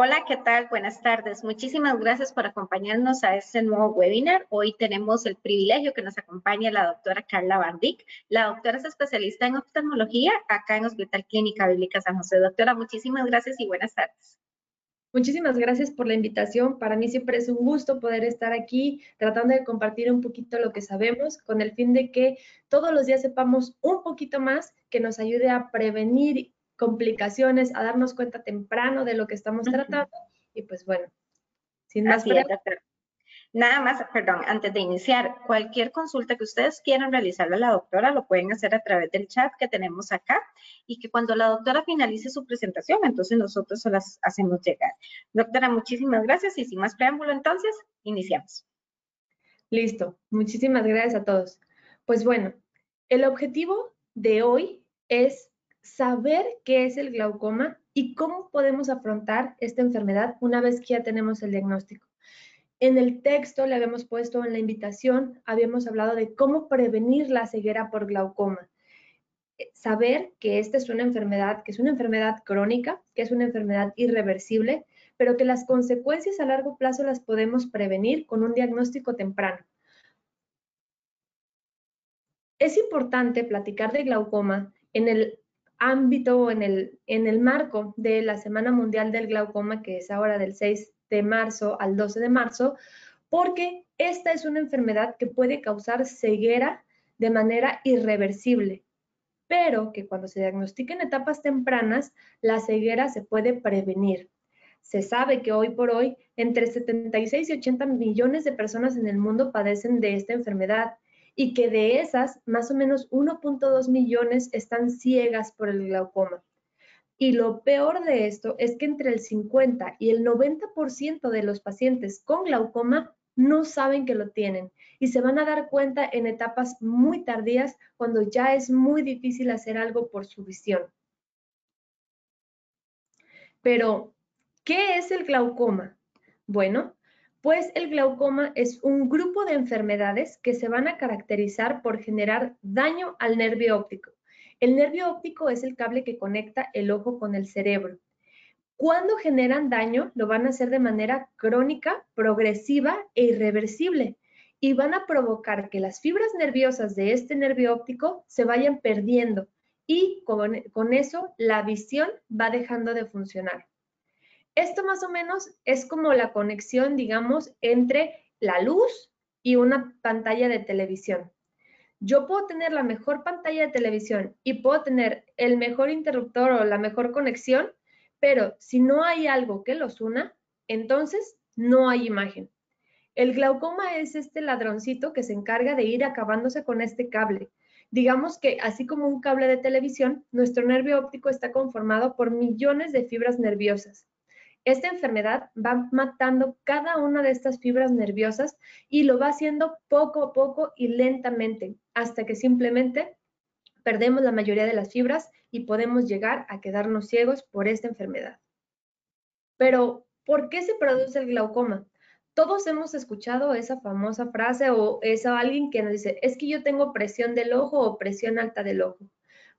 Hola, ¿qué tal? Buenas tardes. Muchísimas gracias por acompañarnos a este nuevo webinar. Hoy tenemos el privilegio que nos acompañe la doctora Carla Bardic. La doctora es especialista en oftalmología acá en Hospital Clínica Bíblica San José. Doctora, muchísimas gracias y buenas tardes. Muchísimas gracias por la invitación. Para mí siempre es un gusto poder estar aquí tratando de compartir un poquito lo que sabemos con el fin de que todos los días sepamos un poquito más que nos ayude a prevenir complicaciones, a darnos cuenta temprano de lo que estamos tratando. Y pues bueno, sin más Nada más, perdón, antes de iniciar, cualquier consulta que ustedes quieran realizarle a la doctora lo pueden hacer a través del chat que tenemos acá y que cuando la doctora finalice su presentación, entonces nosotros se las hacemos llegar. Doctora, muchísimas gracias y sin más preámbulo, entonces, iniciamos. Listo, muchísimas gracias a todos. Pues bueno, el objetivo de hoy es saber qué es el glaucoma y cómo podemos afrontar esta enfermedad una vez que ya tenemos el diagnóstico. En el texto le habíamos puesto en la invitación, habíamos hablado de cómo prevenir la ceguera por glaucoma. Eh, saber que esta es una enfermedad, que es una enfermedad crónica, que es una enfermedad irreversible, pero que las consecuencias a largo plazo las podemos prevenir con un diagnóstico temprano. Es importante platicar de glaucoma en el ámbito, en el, en el marco de la Semana Mundial del Glaucoma, que es ahora del 6 de marzo al 12 de marzo, porque esta es una enfermedad que puede causar ceguera de manera irreversible, pero que cuando se diagnostica en etapas tempranas, la ceguera se puede prevenir. Se sabe que hoy por hoy entre 76 y 80 millones de personas en el mundo padecen de esta enfermedad y que de esas, más o menos 1.2 millones están ciegas por el glaucoma. Y lo peor de esto es que entre el 50 y el 90% de los pacientes con glaucoma no saben que lo tienen y se van a dar cuenta en etapas muy tardías cuando ya es muy difícil hacer algo por su visión. Pero, ¿qué es el glaucoma? Bueno, pues el glaucoma es un grupo de enfermedades que se van a caracterizar por generar daño al nervio óptico. El nervio óptico es el cable que conecta el ojo con el cerebro. Cuando generan daño, lo van a hacer de manera crónica, progresiva e irreversible y van a provocar que las fibras nerviosas de este nervio óptico se vayan perdiendo y con, con eso la visión va dejando de funcionar. Esto más o menos es como la conexión, digamos, entre la luz y una pantalla de televisión. Yo puedo tener la mejor pantalla de televisión y puedo tener el mejor interruptor o la mejor conexión, pero si no hay algo que los una, entonces no hay imagen. El glaucoma es este ladroncito que se encarga de ir acabándose con este cable. Digamos que así como un cable de televisión, nuestro nervio óptico está conformado por millones de fibras nerviosas. Esta enfermedad va matando cada una de estas fibras nerviosas y lo va haciendo poco a poco y lentamente hasta que simplemente perdemos la mayoría de las fibras y podemos llegar a quedarnos ciegos por esta enfermedad. Pero, ¿por qué se produce el glaucoma? Todos hemos escuchado esa famosa frase o esa alguien que nos dice, es que yo tengo presión del ojo o presión alta del ojo.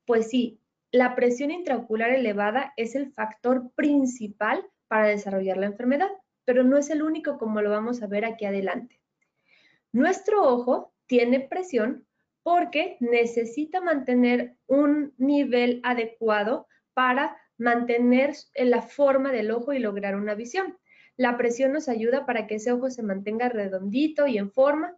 Pues sí, la presión intraocular elevada es el factor principal para desarrollar la enfermedad, pero no es el único como lo vamos a ver aquí adelante. Nuestro ojo tiene presión porque necesita mantener un nivel adecuado para mantener la forma del ojo y lograr una visión. La presión nos ayuda para que ese ojo se mantenga redondito y en forma,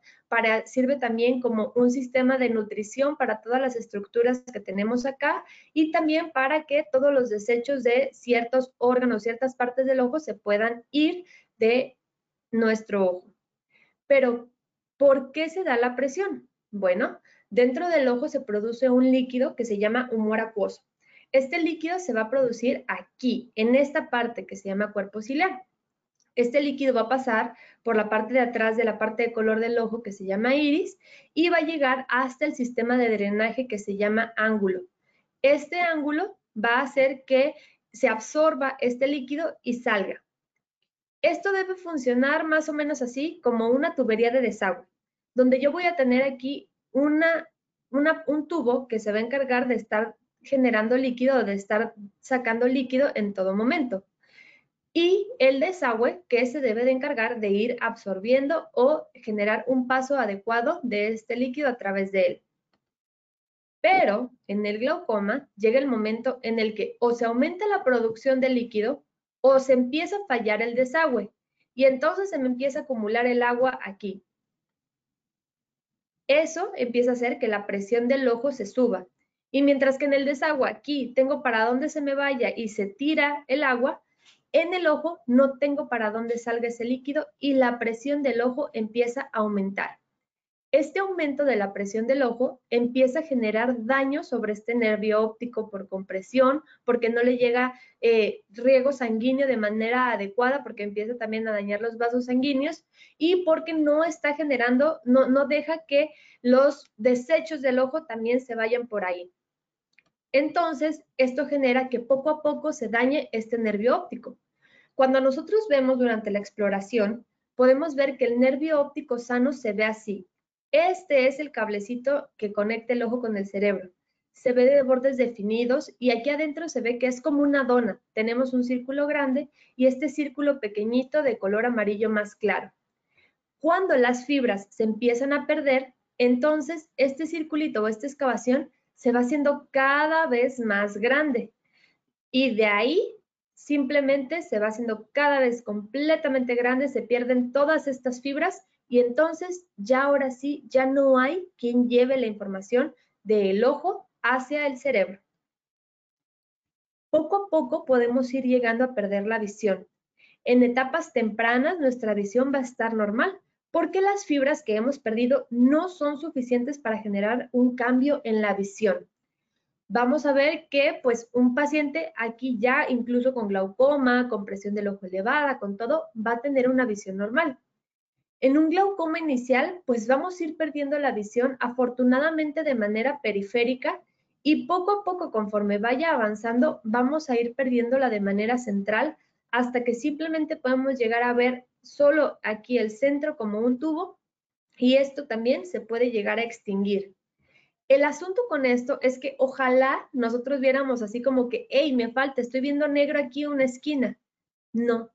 sirve también como un sistema de nutrición para todas las estructuras que tenemos acá y también para que todos los desechos de ciertos órganos, ciertas partes del ojo se puedan ir de nuestro ojo. Pero, ¿por qué se da la presión? Bueno, dentro del ojo se produce un líquido que se llama humor acuoso. Este líquido se va a producir aquí, en esta parte que se llama cuerpo ciliar. Este líquido va a pasar por la parte de atrás de la parte de color del ojo que se llama iris y va a llegar hasta el sistema de drenaje que se llama ángulo. Este ángulo va a hacer que se absorba este líquido y salga. Esto debe funcionar más o menos así como una tubería de desagüe, donde yo voy a tener aquí una, un tubo que se va a encargar de estar generando líquido o de estar sacando líquido en todo momento. Y el desagüe que se debe de encargar de ir absorbiendo o generar un paso adecuado de este líquido a través de él. Pero en el glaucoma llega el momento en el que o se aumenta la producción de líquido o se empieza a fallar el desagüe y entonces se me empieza a acumular el agua aquí. Eso empieza a hacer que la presión del ojo se suba. Y mientras que en el desagüe aquí tengo para dónde se me vaya y se tira el agua, en el ojo no tengo para dónde salga ese líquido y la presión del ojo empieza a aumentar. Este aumento de la presión del ojo empieza a generar daño sobre este nervio óptico por compresión, porque no le llega eh, riego sanguíneo de manera adecuada, porque empieza también a dañar los vasos sanguíneos y porque no está generando, no, no deja que los desechos del ojo también se vayan por ahí. Entonces, esto genera que poco a poco se dañe este nervio óptico. Cuando nosotros vemos durante la exploración, podemos ver que el nervio óptico sano se ve así. Este es el cablecito que conecta el ojo con el cerebro. Se ve de bordes definidos y aquí adentro se ve que es como una dona. Tenemos un círculo grande y este círculo pequeñito de color amarillo más claro. Cuando las fibras se empiezan a perder, entonces este circulito o esta excavación se va haciendo cada vez más grande. Y de ahí simplemente se va haciendo cada vez completamente grande, se pierden todas estas fibras y entonces ya ahora sí, ya no hay quien lleve la información del ojo hacia el cerebro. Poco a poco podemos ir llegando a perder la visión. En etapas tempranas nuestra visión va a estar normal porque las fibras que hemos perdido no son suficientes para generar un cambio en la visión. Vamos a ver que pues un paciente aquí ya incluso con glaucoma, con presión del ojo elevada, con todo, va a tener una visión normal. En un glaucoma inicial, pues vamos a ir perdiendo la visión afortunadamente de manera periférica y poco a poco conforme vaya avanzando, vamos a ir perdiéndola de manera central hasta que simplemente podemos llegar a ver solo aquí el centro como un tubo y esto también se puede llegar a extinguir. El asunto con esto es que ojalá nosotros viéramos así como que, hey, me falta, estoy viendo negro aquí una esquina. No,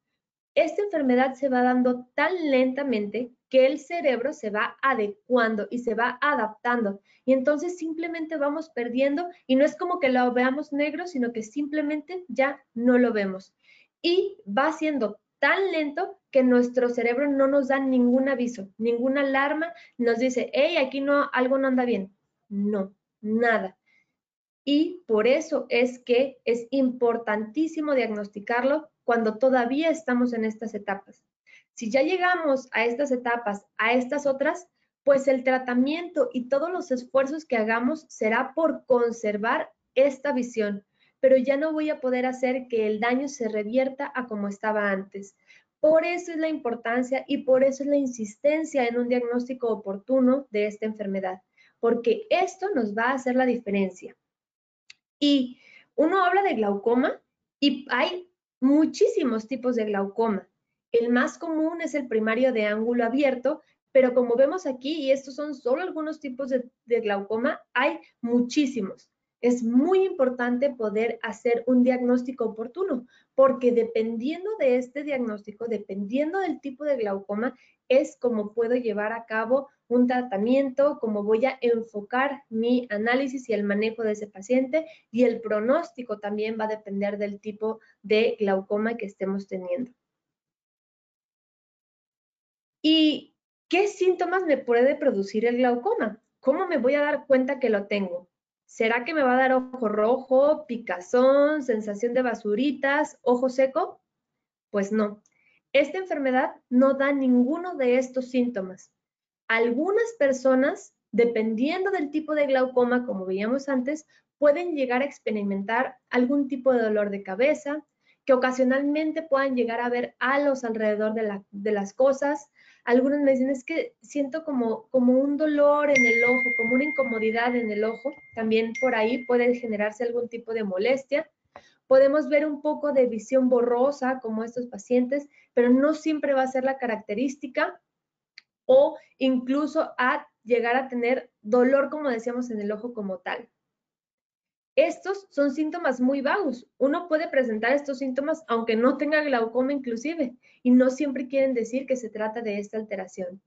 esta enfermedad se va dando tan lentamente que el cerebro se va adecuando y se va adaptando. Y entonces simplemente vamos perdiendo y no es como que lo veamos negro, sino que simplemente ya no lo vemos. Y va siendo tan lento que nuestro cerebro no nos da ningún aviso, ninguna alarma, nos dice, hey, aquí no, algo no anda bien. No, nada. Y por eso es que es importantísimo diagnosticarlo cuando todavía estamos en estas etapas. Si ya llegamos a estas etapas, a estas otras, pues el tratamiento y todos los esfuerzos que hagamos será por conservar esta visión, pero ya no voy a poder hacer que el daño se revierta a como estaba antes. Por eso es la importancia y por eso es la insistencia en un diagnóstico oportuno de esta enfermedad, porque esto nos va a hacer la diferencia. Y uno habla de glaucoma y hay muchísimos tipos de glaucoma. El más común es el primario de ángulo abierto, pero como vemos aquí, y estos son solo algunos tipos de, glaucoma, hay muchísimos. Es muy importante poder hacer un diagnóstico oportuno, porque dependiendo de este diagnóstico, dependiendo del tipo de glaucoma, es como puedo llevar a cabo un tratamiento, cómo voy a enfocar mi análisis y el manejo de ese paciente y el pronóstico también va a depender del tipo de glaucoma que estemos teniendo. ¿Y qué síntomas me puede producir el glaucoma? ¿Cómo me voy a dar cuenta que lo tengo? ¿Será que me va a dar ojo rojo, picazón, sensación de basuritas, ojo seco? Pues no. Esta enfermedad no da ninguno de estos síntomas. Algunas personas, dependiendo del tipo de glaucoma, como veíamos antes, pueden llegar a experimentar algún tipo de dolor de cabeza, que ocasionalmente puedan llegar a ver halos alrededor de, las cosas. Algunos me dicen, es que siento como, como un dolor en el ojo, como una incomodidad en el ojo. También por ahí puede generarse algún tipo de molestia. Podemos ver un poco de visión borrosa como estos pacientes, pero no siempre va a ser la característica o incluso a llegar a tener dolor, como decíamos, en el ojo como tal. Estos son síntomas muy vagos. Uno puede presentar estos síntomas aunque no tenga glaucoma inclusive y no siempre quieren decir que se trata de esta alteración.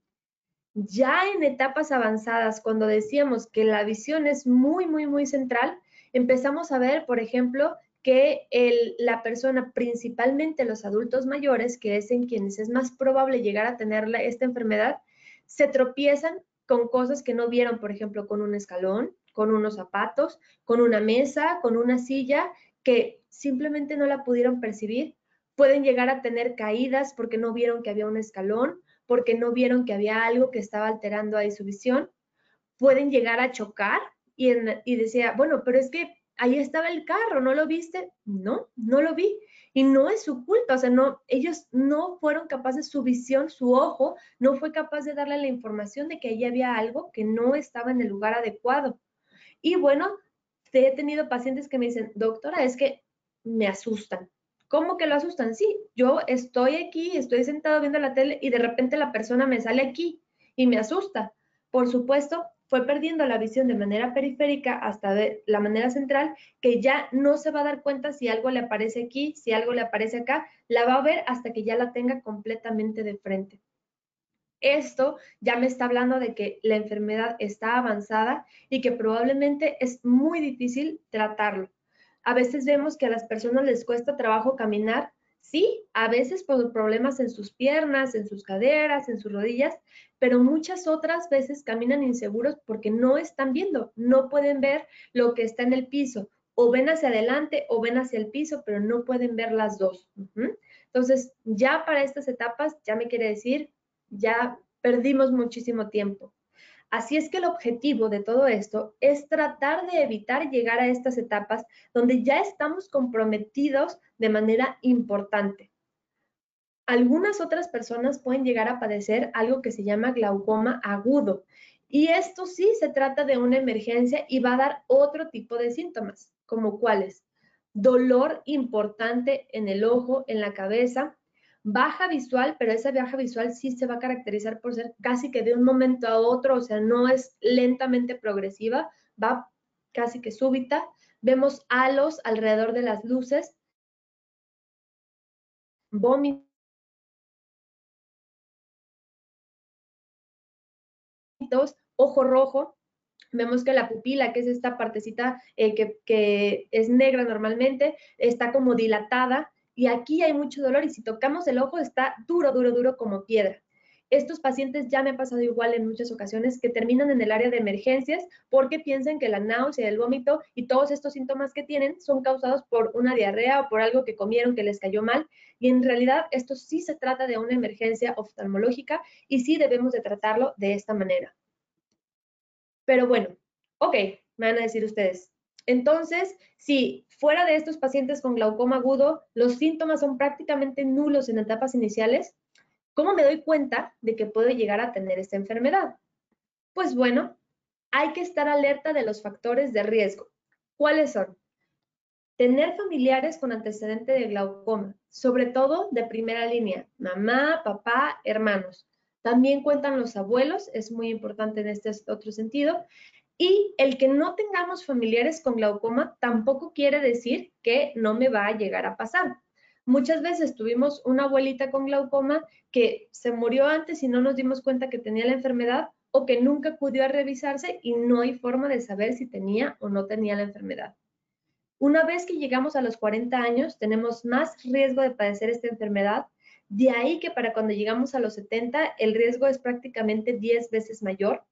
Ya en etapas avanzadas, cuando decíamos que la visión es muy, muy, muy central, empezamos a ver, por ejemplo, que la persona, principalmente los adultos mayores, que es en quienes es más probable llegar a tener esta enfermedad, se tropiezan con cosas que no vieron, por ejemplo, con un escalón, con unos zapatos, con una mesa, con una silla, que simplemente no la pudieron percibir. Pueden llegar a tener caídas porque no vieron que había un escalón, porque no vieron que había algo que estaba alterando ahí su visión. Pueden llegar a chocar y, y decía, bueno, pero es que ahí estaba el carro, ¿no lo viste? No, no lo vi. Y no es su culpa, o sea, no, ellos no fueron capaces, su visión, su ojo, no fue capaz de darle la información de que ahí había algo que no estaba en el lugar adecuado. Y bueno, he tenido pacientes que me dicen, doctora, es que me asustan. ¿Cómo que lo asustan? Sí, yo estoy aquí, estoy sentado viendo la tele y de repente la persona me sale aquí y me asusta. Por supuesto, fue perdiendo la visión de manera periférica hasta de la manera central, que ya no se va a dar cuenta si algo le aparece aquí, si algo le aparece acá, la va a ver hasta que ya la tenga completamente de frente. Esto ya me está hablando de que la enfermedad está avanzada y que probablemente es muy difícil tratarlo. A veces vemos que a las personas les cuesta trabajo caminar, sí, a veces por problemas en sus piernas, en sus caderas, en sus rodillas, pero muchas otras veces caminan inseguros porque no están viendo, no pueden ver lo que está en el piso, o ven hacia adelante o ven hacia el piso, pero no pueden ver las dos. Entonces, ya para estas etapas, ya me quiere decir, ya perdimos muchísimo tiempo. Así es que el objetivo de todo esto es tratar de evitar llegar a estas etapas donde ya estamos comprometidos de manera importante. Algunas otras personas pueden llegar a padecer algo que se llama glaucoma agudo y esto sí se trata de una emergencia y va a dar otro tipo de síntomas, como cuáles? Dolor importante en el ojo, en la cabeza, baja visual, pero esa baja visual sí se va a caracterizar por ser casi que de un momento a otro, o sea, no es lentamente progresiva, va casi que súbita. Vemos halos alrededor de las luces, vómitos, ojo rojo, vemos que la pupila, que es esta partecita eh, que, que, es negra normalmente, está como dilatada y aquí hay mucho dolor y si tocamos el ojo está duro, duro, duro como piedra. Estos pacientes ya me ha pasado igual en muchas ocasiones que terminan en el área de emergencias porque piensan que la náusea, el vómito y todos estos síntomas que tienen son causados por una diarrea o por algo que comieron que les cayó mal. Y en realidad esto sí se trata de una emergencia oftalmológica y sí debemos de tratarlo de esta manera. Pero bueno, ok, me van a decir ustedes, entonces, si fuera de estos pacientes con glaucoma agudo, los síntomas son prácticamente nulos en etapas iniciales, ¿cómo me doy cuenta de que puedo llegar a tener esta enfermedad? Pues bueno, hay que estar alerta de los factores de riesgo. ¿Cuáles son? Tener familiares con antecedente de glaucoma, sobre todo de primera línea, mamá, papá, hermanos. También cuentan los abuelos, es muy importante en este otro sentido. Y el que no tengamos familiares con glaucoma tampoco quiere decir que no me va a llegar a pasar. Muchas veces tuvimos una abuelita con glaucoma que se murió antes y no nos dimos cuenta que tenía la enfermedad o que nunca acudió a revisarse y no hay forma de saber si tenía o no tenía la enfermedad. Una vez que llegamos a los 40 años, tenemos más riesgo de padecer esta enfermedad. De ahí que para cuando llegamos a los 70, el riesgo es prácticamente 10 veces mayor.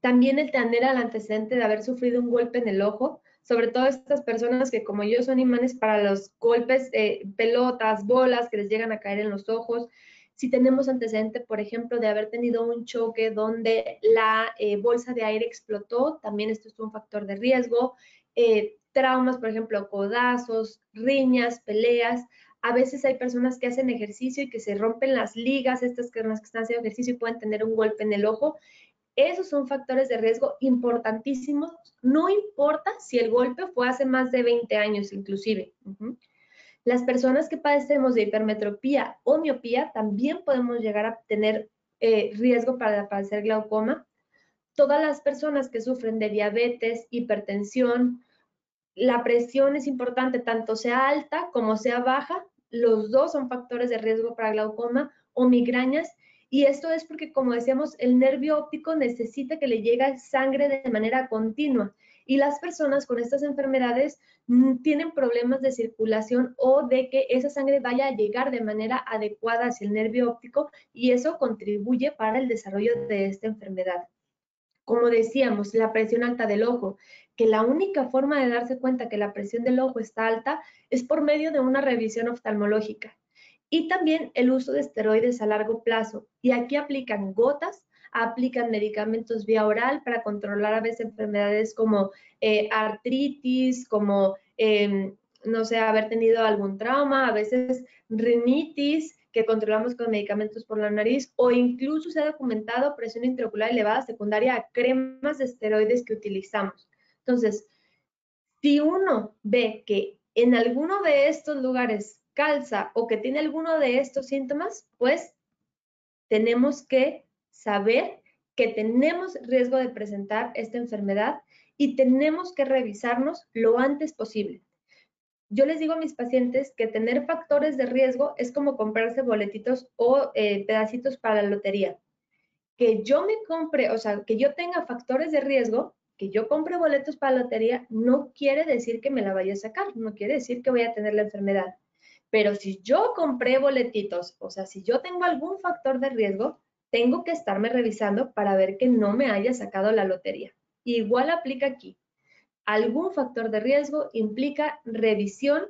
También el tener el antecedente de haber sufrido un golpe en el ojo, sobre todo estas personas que como yo son imanes para los golpes, de pelotas, bolas que les llegan a caer en los ojos. Si tenemos antecedente, por ejemplo, de haber tenido un choque donde la eh, bolsa de aire explotó, también esto es un factor de riesgo. Eh, traumas, por ejemplo, codazos, riñas, peleas. A veces hay personas que hacen ejercicio y que se rompen las ligas, estas que están haciendo ejercicio y pueden tener un golpe en el ojo. Esos son factores de riesgo importantísimos. No importa si el golpe fue hace más de 20 años inclusive. Las personas que padecemos de hipermetropía o miopía también podemos llegar a tener eh, riesgo para padecer glaucoma. Todas las personas que sufren de diabetes, hipertensión, la presión es importante, tanto sea alta como sea baja, los dos son factores de riesgo para glaucoma o migrañas. Y esto es porque, como decíamos, el nervio óptico necesita que le llegue sangre de manera continua. Y las personas con estas enfermedades mm, tienen problemas de circulación o de que esa sangre vaya a llegar de manera adecuada hacia el nervio óptico y eso contribuye para el desarrollo de esta enfermedad. Como decíamos, la presión alta del ojo, que la única forma de darse cuenta que la presión del ojo está alta es por medio de una revisión oftalmológica. Y también el uso de esteroides a largo plazo. Y aquí aplican gotas, aplican medicamentos vía oral para controlar a veces enfermedades como eh, artritis, como, em, no sé, haber tenido algún trauma, a veces rinitis, que controlamos con medicamentos por la nariz o incluso se ha documentado presión intraocular elevada secundaria a cremas de esteroides que utilizamos. Entonces, si uno ve que en alguno de estos lugares calza o que tiene alguno de estos síntomas, pues tenemos que saber que tenemos riesgo de presentar esta enfermedad y tenemos que revisarnos lo antes posible yo les digo a mis pacientes que tener factores de riesgo es como comprarse boletitos o eh, pedacitos para la lotería. Que yo me compre, o sea, que yo tenga factores de riesgo, que yo compre boletos para la lotería, no quiere decir que me la vaya a sacar, no quiere decir que voy a tener la enfermedad. Pero si yo compré boletitos, o sea, si yo tengo algún factor de riesgo, tengo que estarme revisando para ver que no me haya sacado la lotería. Igual aplica aquí algún factor de riesgo implica revisión.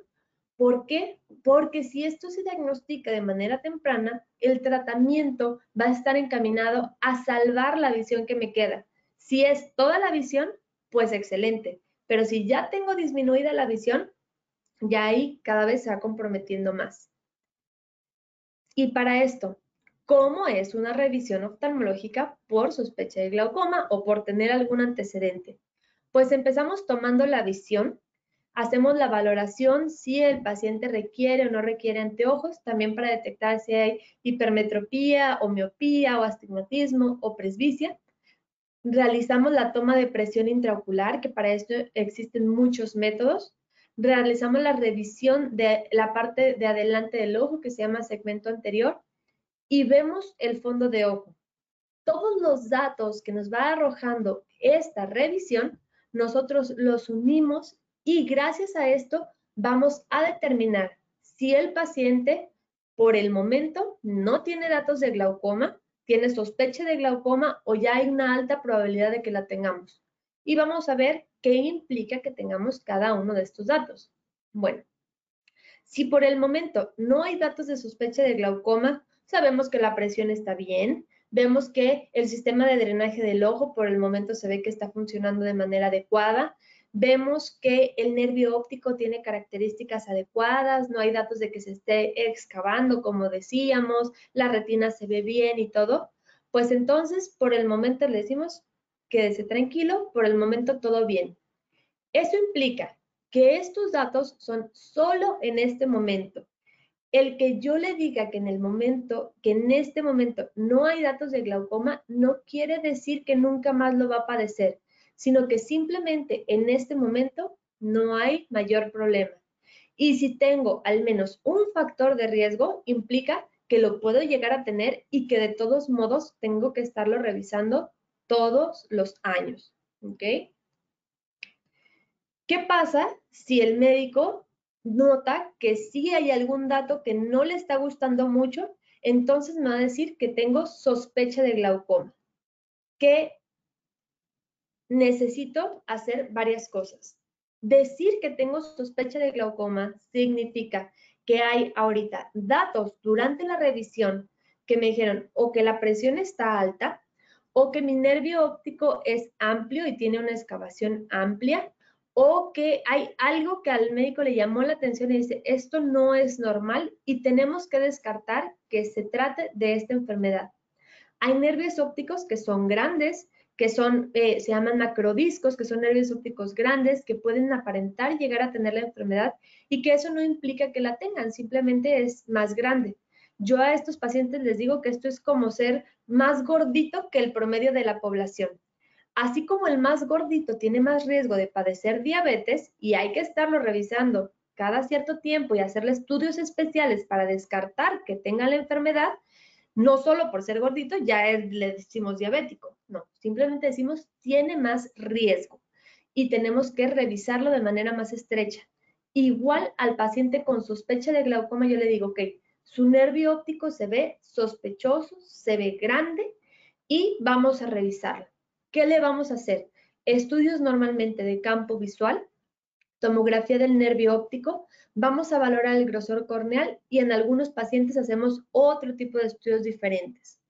¿Por qué? Porque si esto se diagnostica de manera temprana, el tratamiento va a estar encaminado a salvar la visión que me queda. Si es toda la visión, pues excelente. Pero si ya tengo disminuida la visión, ya ahí cada vez se va comprometiendo más. Y para esto, ¿cómo es una revisión oftalmológica por sospecha de glaucoma o por tener algún antecedente? Pues empezamos tomando la visión, hacemos la valoración si el paciente requiere o no requiere anteojos, también para detectar si hay hipermetropía o miopía o astigmatismo o presbicia. Realizamos la toma de presión intraocular, que para esto existen muchos métodos. Realizamos la revisión de la parte de adelante del ojo, que se llama segmento anterior, y vemos el fondo de ojo. Todos los datos que nos va arrojando esta revisión nosotros los unimos y gracias a esto vamos a determinar si el paciente por el momento no tiene datos de glaucoma, tiene sospecha de glaucoma o ya hay una alta probabilidad de que la tengamos. Y vamos a ver qué implica que tengamos cada uno de estos datos. Bueno, si por el momento no hay datos de sospecha de glaucoma, sabemos que la presión está bien, vemos que el sistema de drenaje del ojo por el momento se ve que está funcionando de manera adecuada. Vemos que el nervio óptico tiene características adecuadas, no hay datos de que se esté excavando, como decíamos, la retina se ve bien y todo. Pues entonces, por el momento le decimos, quédese tranquilo, por el momento todo bien. Eso implica que estos datos son solo en este momento el que yo le diga que en el momento, que en este momento no hay datos de glaucoma, no quiere decir que nunca más lo va a padecer, sino que simplemente en este momento no hay mayor problema. Y si tengo al menos un factor de riesgo, implica que lo puedo llegar a tener y que de todos modos tengo que estarlo revisando todos los años. ¿Qué pasa si el médico nota que si hay algún dato que no le está gustando mucho, entonces me va a decir que tengo sospecha de glaucoma, que necesito hacer varias cosas. Decir que tengo sospecha de glaucoma significa que hay ahorita datos durante la revisión que me dijeron o que la presión está alta o que mi nervio óptico es amplio y tiene una excavación amplia o que hay algo que al médico le llamó la atención y dice, esto no es normal y tenemos que descartar que se trate de esta enfermedad. Hay nervios ópticos que son grandes, que son, eh, se llaman macrodiscos, que son nervios ópticos grandes, que pueden aparentar llegar a tener la enfermedad y que eso no implica que la tengan, simplemente es más grande. Yo a estos pacientes les digo que esto es como ser más gordito que el promedio de la población Así como el más gordito tiene más riesgo de padecer diabetes y hay que estarlo revisando cada cierto tiempo y hacerle estudios especiales para descartar que tenga la enfermedad, no solo por ser gordito ya le decimos diabético, no, simplemente decimos tiene más riesgo y tenemos que revisarlo de manera más estrecha. Igual al paciente con sospecha de glaucoma yo le digo, ok, su nervio óptico se ve sospechoso, se ve grande y vamos a revisarlo. ¿Qué le vamos a hacer? Estudios normalmente de campo visual, tomografía del nervio óptico, vamos a valorar el grosor corneal y en algunos pacientes hacemos otro tipo de estudios diferentes.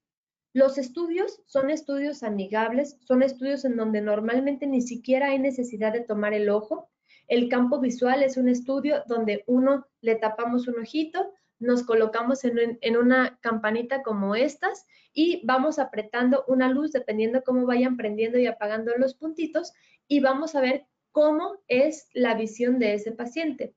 Los estudios son estudios amigables, son estudios en donde normalmente ni siquiera hay necesidad de tomar el ojo. El campo visual es un estudio donde uno le tapamos un ojito, nos colocamos en, una campanita como estas y vamos apretando una luz dependiendo cómo vayan prendiendo y apagando los puntitos y vamos a ver cómo es la visión de ese paciente.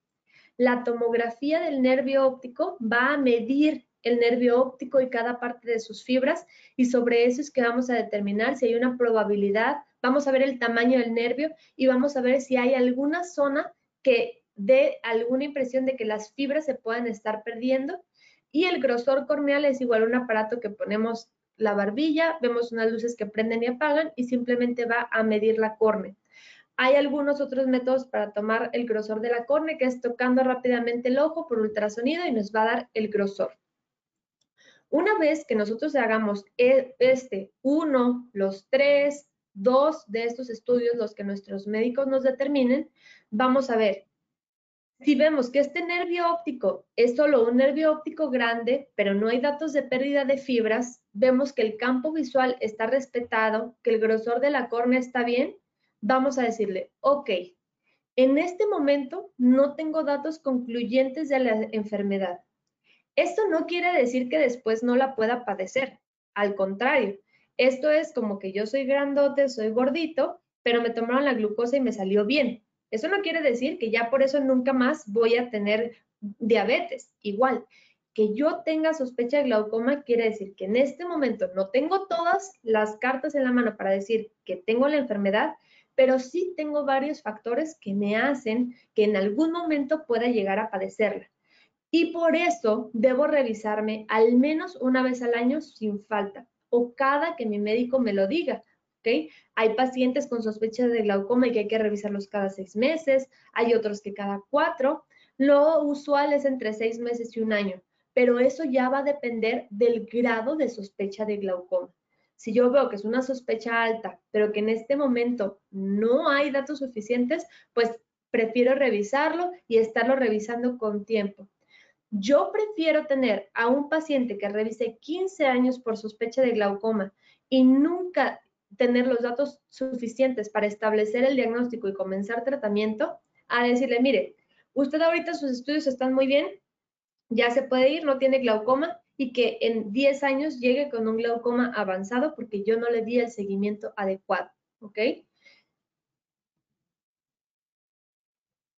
La tomografía del nervio óptico va a medir el nervio óptico y cada parte de sus fibras y sobre eso es que vamos a determinar si hay una probabilidad, vamos a ver el tamaño del nervio y vamos a ver si hay alguna zona que dé alguna impresión de que las fibras se puedan estar perdiendo y el grosor corneal es igual a un aparato que ponemos la barbilla, vemos unas luces que prenden y apagan y simplemente va a medir la córnea. Hay algunos otros métodos para tomar el grosor de la córnea, que es tocando rápidamente el ojo por ultrasonido y nos va a dar el grosor. Una vez que nosotros hagamos e, este uno, los tres, dos de estos estudios, los que nuestros médicos nos determinen, vamos a ver si vemos que este nervio óptico es solo un nervio óptico grande, pero no hay datos de pérdida de fibras, vemos que el campo visual está respetado, que el grosor de la córnea está bien, vamos a decirle, ok, en este momento no tengo datos concluyentes de la enfermedad. Esto no quiere decir que después no la pueda padecer. Al contrario, esto es como que yo soy grandote, soy gordito, pero me tomaron la glucosa y me salió bien. Eso no quiere decir que ya por eso nunca más voy a tener diabetes. Igual, que yo tenga sospecha de glaucoma quiere decir que en este momento no tengo todas las cartas en la mano para decir que tengo la enfermedad, pero sí tengo varios factores que me hacen que en algún momento pueda llegar a padecerla y por eso debo revisarme al menos una vez al año sin falta o cada que mi médico me lo diga. ¿Okay? Hay pacientes con sospecha de glaucoma y que hay que revisarlos cada seis meses, hay otros que cada cuatro. Lo usual es entre seis meses y un año, pero eso ya va a depender del grado de sospecha de glaucoma. Si yo veo que es una sospecha alta, pero que en este momento no hay datos suficientes, pues prefiero revisarlo y estarlo revisando con tiempo. Yo prefiero tener a un paciente que revise 15 años por sospecha de glaucoma y nunca tener los datos suficientes para establecer el diagnóstico y comenzar tratamiento, a decirle, mire, usted ahorita sus estudios están muy bien, ya se puede ir, no tiene glaucoma y que en 10 años llegue con un glaucoma avanzado porque yo no le di el seguimiento adecuado, ¿ok?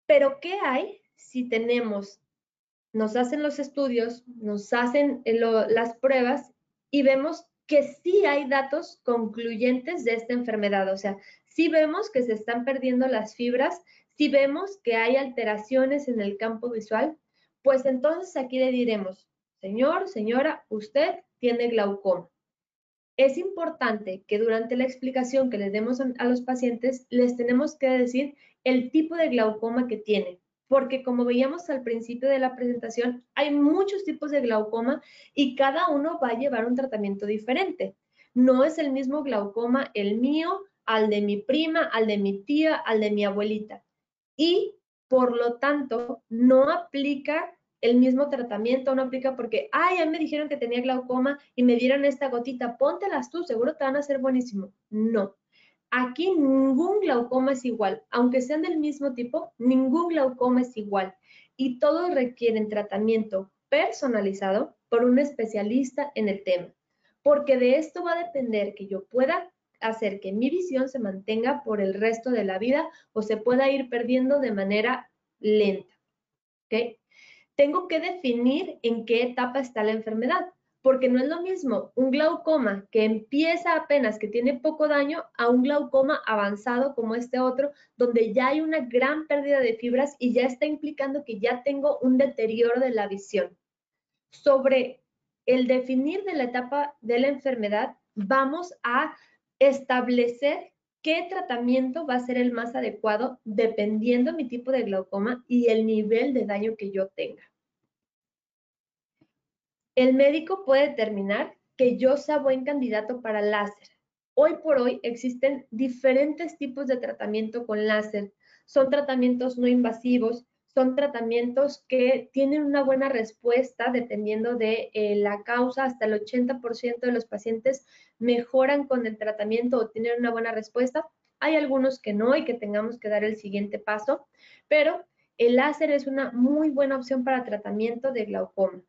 Pero ¿qué hay si tenemos nos hacen los estudios, nos hacen eh, las pruebas y vemos que sí hay datos concluyentes de esta enfermedad. O sea, sí vemos que se están perdiendo las fibras, sí vemos que hay alteraciones en el campo visual, pues entonces aquí le diremos, señor, señora, usted tiene glaucoma. Es importante que durante la explicación que les demos a los pacientes, les tenemos que decir el tipo de glaucoma que tiene porque como veíamos al principio de la presentación, hay muchos tipos de glaucoma y cada uno va a llevar un tratamiento diferente. No es el mismo glaucoma el mío, al de mi prima, al de mi tía, al de mi abuelita. Y por lo tanto, no aplica el mismo tratamiento, no aplica porque, ay, ya me dijeron que tenía glaucoma y me dieron esta gotita, póntelas tú, seguro te van a hacer buenísimo. No, Aquí ningún glaucoma es igual, aunque sean del mismo tipo, ningún glaucoma es igual y todos requieren tratamiento personalizado por un especialista en el tema, porque de esto va a depender que yo pueda hacer que mi visión se mantenga por el resto de la vida o se pueda ir perdiendo de manera lenta. ¿okay? Tengo que definir en qué etapa está la enfermedad, porque no es lo mismo un glaucoma que empieza apenas, que tiene poco daño, a un glaucoma avanzado como este otro, donde ya hay una gran pérdida de fibras y ya está implicando que ya tengo un deterioro de la visión. Sobre el definir de la etapa de la enfermedad, vamos a establecer qué tratamiento va a ser el más adecuado dependiendo mi tipo de glaucoma y el nivel de daño que yo tenga el médico puede determinar que yo sea buen candidato para láser. Hoy por hoy existen diferentes tipos de tratamiento con láser. Son tratamientos no invasivos, son tratamientos que tienen una buena respuesta dependiendo de eh, la causa. Hasta el 80% de los pacientes mejoran con el tratamiento o tienen una buena respuesta. Hay algunos que no y que tengamos que dar el siguiente paso, pero el láser es una muy buena opción para tratamiento de glaucoma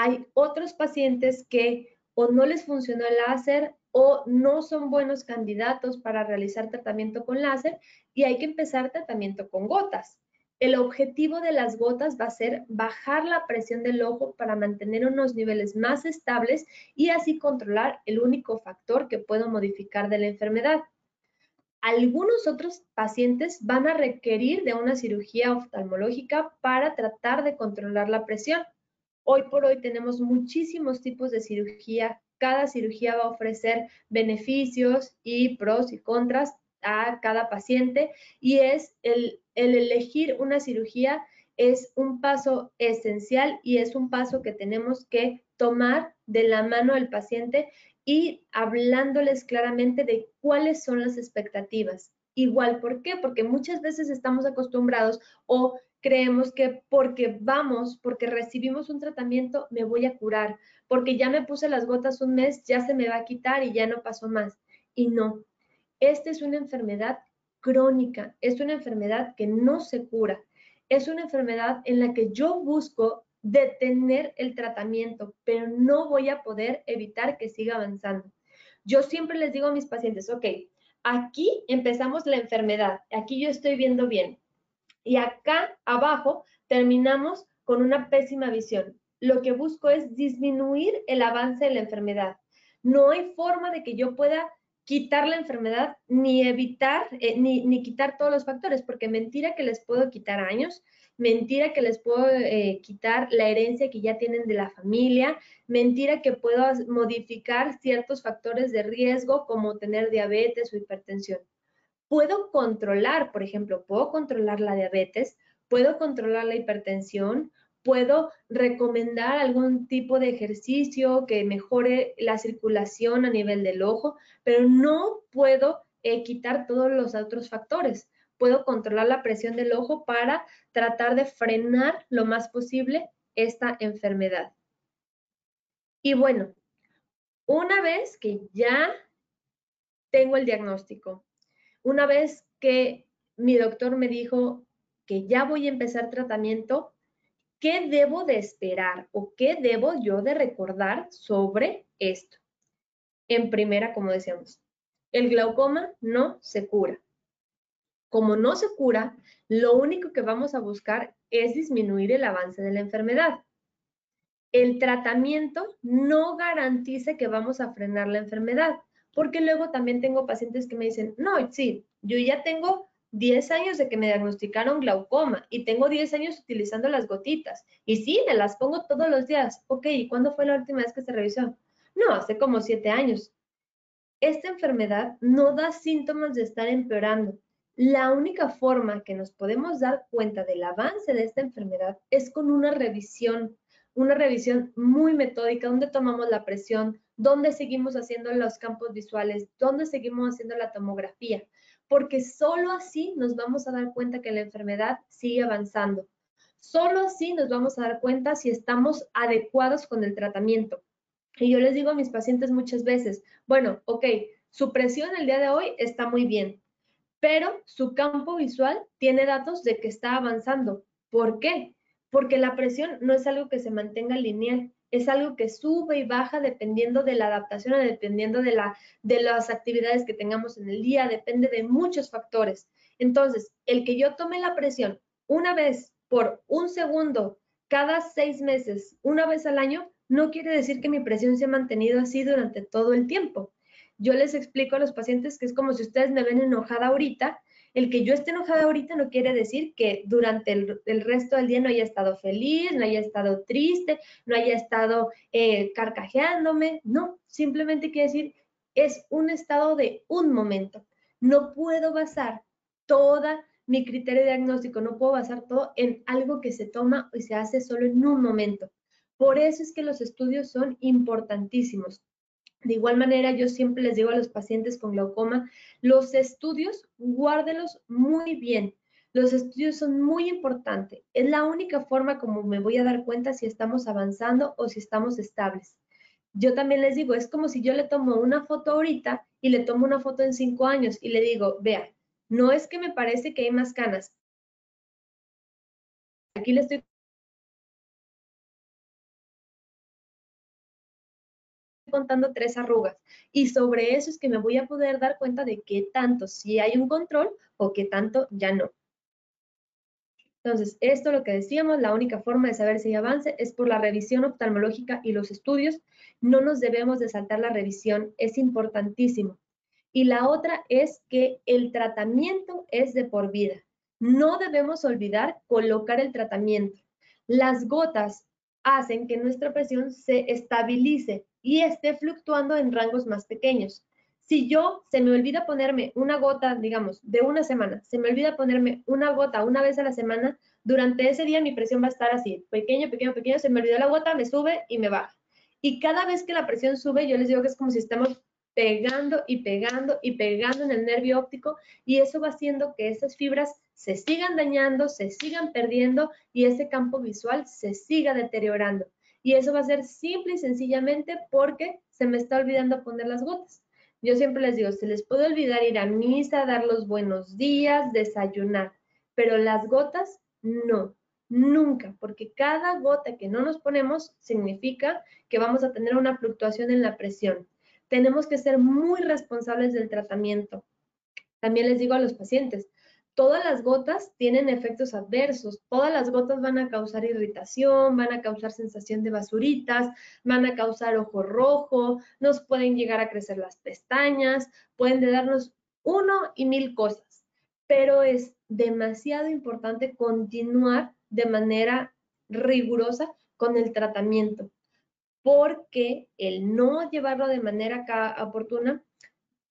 hay otros pacientes que o no les funcionó el láser o no son buenos candidatos para realizar tratamiento con láser y hay que empezar tratamiento con gotas. El objetivo de las gotas va a ser bajar la presión del ojo para mantener unos niveles más estables y así controlar el único factor que puedo modificar de la enfermedad. Algunos otros pacientes van a requerir de una cirugía oftalmológica para tratar de controlar la presión. Hoy por hoy tenemos muchísimos tipos de cirugía. Cada cirugía va a ofrecer beneficios y pros y contras a cada paciente y es el, elegir una cirugía es un paso esencial y es un paso que tenemos que tomar de la mano al paciente y hablándoles claramente de cuáles son las expectativas. Igual, ¿por qué? Porque muchas veces estamos acostumbrados o creemos que porque vamos, porque recibimos un tratamiento, me voy a curar, porque ya me puse las gotas un mes, ya se me va a quitar y ya no pasó más. Y no, esta es una enfermedad crónica, es una enfermedad que no se cura, es una enfermedad en la que yo busco detener el tratamiento, pero no voy a poder evitar que siga avanzando. Yo siempre les digo a mis pacientes, ok, aquí empezamos la enfermedad, aquí yo estoy viendo bien, y acá abajo terminamos con una pésima visión. Lo que busco es disminuir el avance de la enfermedad. No hay forma de que yo pueda quitar la enfermedad ni evitar, eh, ni, quitar todos los factores, porque mentira que les puedo quitar años, mentira que les puedo eh, quitar la herencia que ya tienen de la familia, mentira que puedo modificar ciertos factores de riesgo como tener diabetes o hipertensión puedo controlar, por ejemplo, puedo controlar la diabetes, puedo controlar la hipertensión, puedo recomendar algún tipo de ejercicio que mejore la circulación a nivel del ojo, pero no puedo eh, quitar todos los otros factores. Puedo controlar la presión del ojo para tratar de frenar lo más posible esta enfermedad. Y bueno, una vez que ya tengo el diagnóstico, una vez que mi doctor me dijo que ya voy a empezar tratamiento, ¿qué debo de esperar o qué debo yo de recordar sobre esto? En primera, como decíamos, el glaucoma no se cura. Como no se cura, lo único que vamos a buscar es disminuir el avance de la enfermedad. El tratamiento no garantiza que vamos a frenar la enfermedad. Porque luego también tengo pacientes que me dicen, no, sí, yo ya tengo 10 años de que me diagnosticaron glaucoma y tengo 10 años utilizando las gotitas. Y sí, me las pongo todos los días. Ok, ¿y cuándo fue la última vez que se revisó? No, hace como 7 años. Esta enfermedad no da síntomas de estar empeorando. La única forma que nos podemos dar cuenta del avance de esta enfermedad es con una revisión, una revisión muy metódica donde tomamos la presión, dónde seguimos haciendo los campos visuales, dónde seguimos haciendo la tomografía, porque solo así nos vamos a dar cuenta que la enfermedad sigue avanzando. Solo así nos vamos a dar cuenta si estamos adecuados con el tratamiento. Y yo les digo a mis pacientes muchas veces, bueno, ok, su presión el día de hoy está muy bien, pero su campo visual tiene datos de que está avanzando. ¿Por qué? Porque la presión no es algo que se mantenga lineal, es algo que sube y baja dependiendo de la adaptación, dependiendo de, de las actividades que tengamos en el día, depende de muchos factores. Entonces, el que yo tome la presión una vez por un segundo cada seis meses, una vez al año, no quiere decir que mi presión se ha mantenido así durante todo el tiempo. Yo les explico a los pacientes que es como si ustedes me ven enojada ahorita. El que yo esté enojada ahorita no quiere decir que durante el, resto del día no haya estado feliz, no haya estado triste, no haya estado eh, carcajeándome. No, simplemente quiere decir es un estado de un momento. No puedo basar toda mi criterio diagnóstico, no puedo basar todo en algo que se toma y se hace solo en un momento. Por eso es que los estudios son importantísimos. De igual manera, yo siempre les digo a los pacientes con glaucoma, los estudios, guárdelos muy bien. Los estudios son muy importantes. Es la única forma como me voy a dar cuenta si estamos avanzando o si estamos estables. Yo también les digo, es como si yo le tomo una foto ahorita y le tomo una foto en cinco años y le digo, vea, no es que me parece que hay más canas. Aquí le estoy contando tres arrugas y sobre eso es que me voy a poder dar cuenta de qué tanto si hay un control o qué tanto ya no. Entonces, esto lo que decíamos, la única forma de saber si hay avance es por la revisión oftalmológica y los estudios. No nos debemos de saltar la revisión, es importantísimo. Y la otra es que el tratamiento es de por vida. No debemos olvidar colocar el tratamiento. Las gotas hacen que nuestra presión se estabilice y esté fluctuando en rangos más pequeños. Si yo se me olvida ponerme una gota, digamos, de una semana, se me olvida ponerme una gota una vez a la semana, durante ese día mi presión va a estar así, pequeño, pequeño, pequeño, se me olvidó la gota, me sube y me baja. Y cada vez que la presión sube, yo les digo que es como si estamos pegando y pegando y pegando en el nervio óptico y eso va haciendo que esas fibras se sigan dañando, se sigan perdiendo y ese campo visual se siga deteriorando. Y eso va a ser simple y sencillamente porque se me está olvidando poner las gotas. Yo siempre les digo, se les puede olvidar ir a misa, dar los buenos días, desayunar, pero las gotas no, nunca, porque cada gota que no nos ponemos significa que vamos a tener una fluctuación en la presión. Tenemos que ser muy responsables del tratamiento. También les digo a los pacientes, todas las gotas tienen efectos adversos. Todas las gotas van a causar irritación, van a causar sensación de basuritas, van a causar ojo rojo, nos pueden llegar a crecer las pestañas, pueden darnos uno y mil cosas. Pero es demasiado importante continuar de manera rigurosa con el tratamiento, porque el no llevarlo de manera oportuna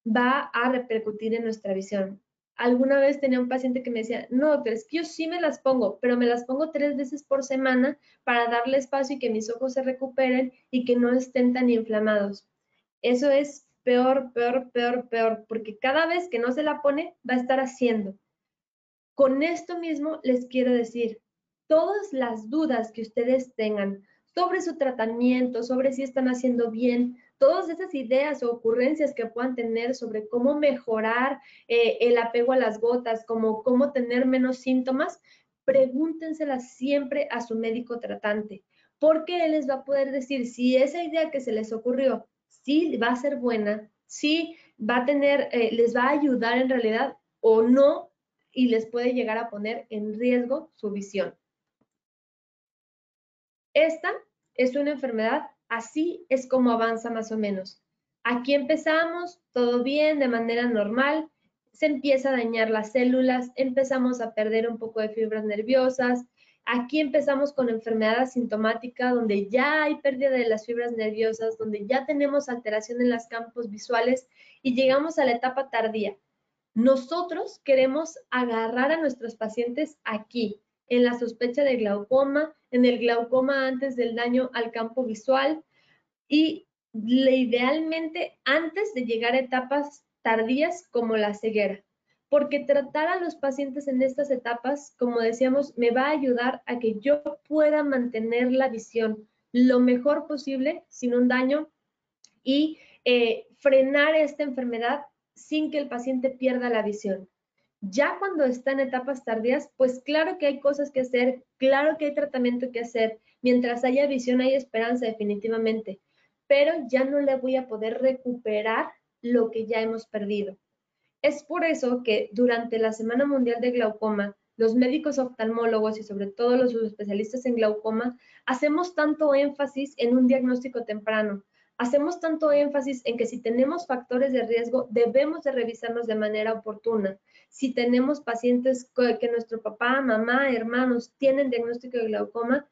va a repercutir en nuestra visión alguna vez tenía un paciente que me decía, no, pero es que yo sí me las pongo, pero me las pongo tres veces por semana para darle espacio y que mis ojos se recuperen y que no estén tan inflamados. Eso es peor, peor, peor, peor, porque cada vez que no se la pone, va a estar haciendo. Con esto mismo les quiero decir, todas las dudas que ustedes tengan sobre su tratamiento, sobre si están haciendo bien, todas esas ideas o ocurrencias que puedan tener sobre cómo mejorar eh, el apego a las gotas, como cómo tener menos síntomas, pregúntenselas siempre a su médico tratante, porque él les va a poder decir si esa idea que se les ocurrió, sí va a ser buena, sí va a tener, eh, les va a ayudar en realidad o no, y les puede llegar a poner en riesgo su visión. Esta es una enfermedad Así es como avanza más o menos. Aquí empezamos, todo bien, de manera normal, se empieza a dañar las células, empezamos a perder un poco de fibras nerviosas. Aquí empezamos con enfermedad asintomática, donde ya hay pérdida de las fibras nerviosas, donde ya tenemos alteración en los campos visuales y llegamos a la etapa tardía. Nosotros queremos agarrar a nuestros pacientes aquí, en la sospecha de glaucoma, en el glaucoma antes del daño al campo visual y idealmente antes de llegar a etapas tardías como la ceguera. Porque tratar a los pacientes en estas etapas, como decíamos, me va a ayudar a que yo pueda mantener la visión lo mejor posible sin un daño y eh, frenar esta enfermedad sin que el paciente pierda la visión. Ya cuando está en etapas tardías, pues claro que hay cosas que hacer, claro que hay tratamiento que hacer. Mientras haya visión hay esperanza definitivamente, pero ya no le voy a poder recuperar lo que ya hemos perdido. Es por eso que durante la Semana Mundial de Glaucoma los médicos oftalmólogos y sobre todo los especialistas en glaucoma, hacemos tanto énfasis en un diagnóstico temprano. Hacemos tanto énfasis en que si tenemos factores de riesgo, debemos de revisarnos de manera oportuna. Si tenemos pacientes que nuestro papá, mamá, hermanos tienen diagnóstico de glaucoma,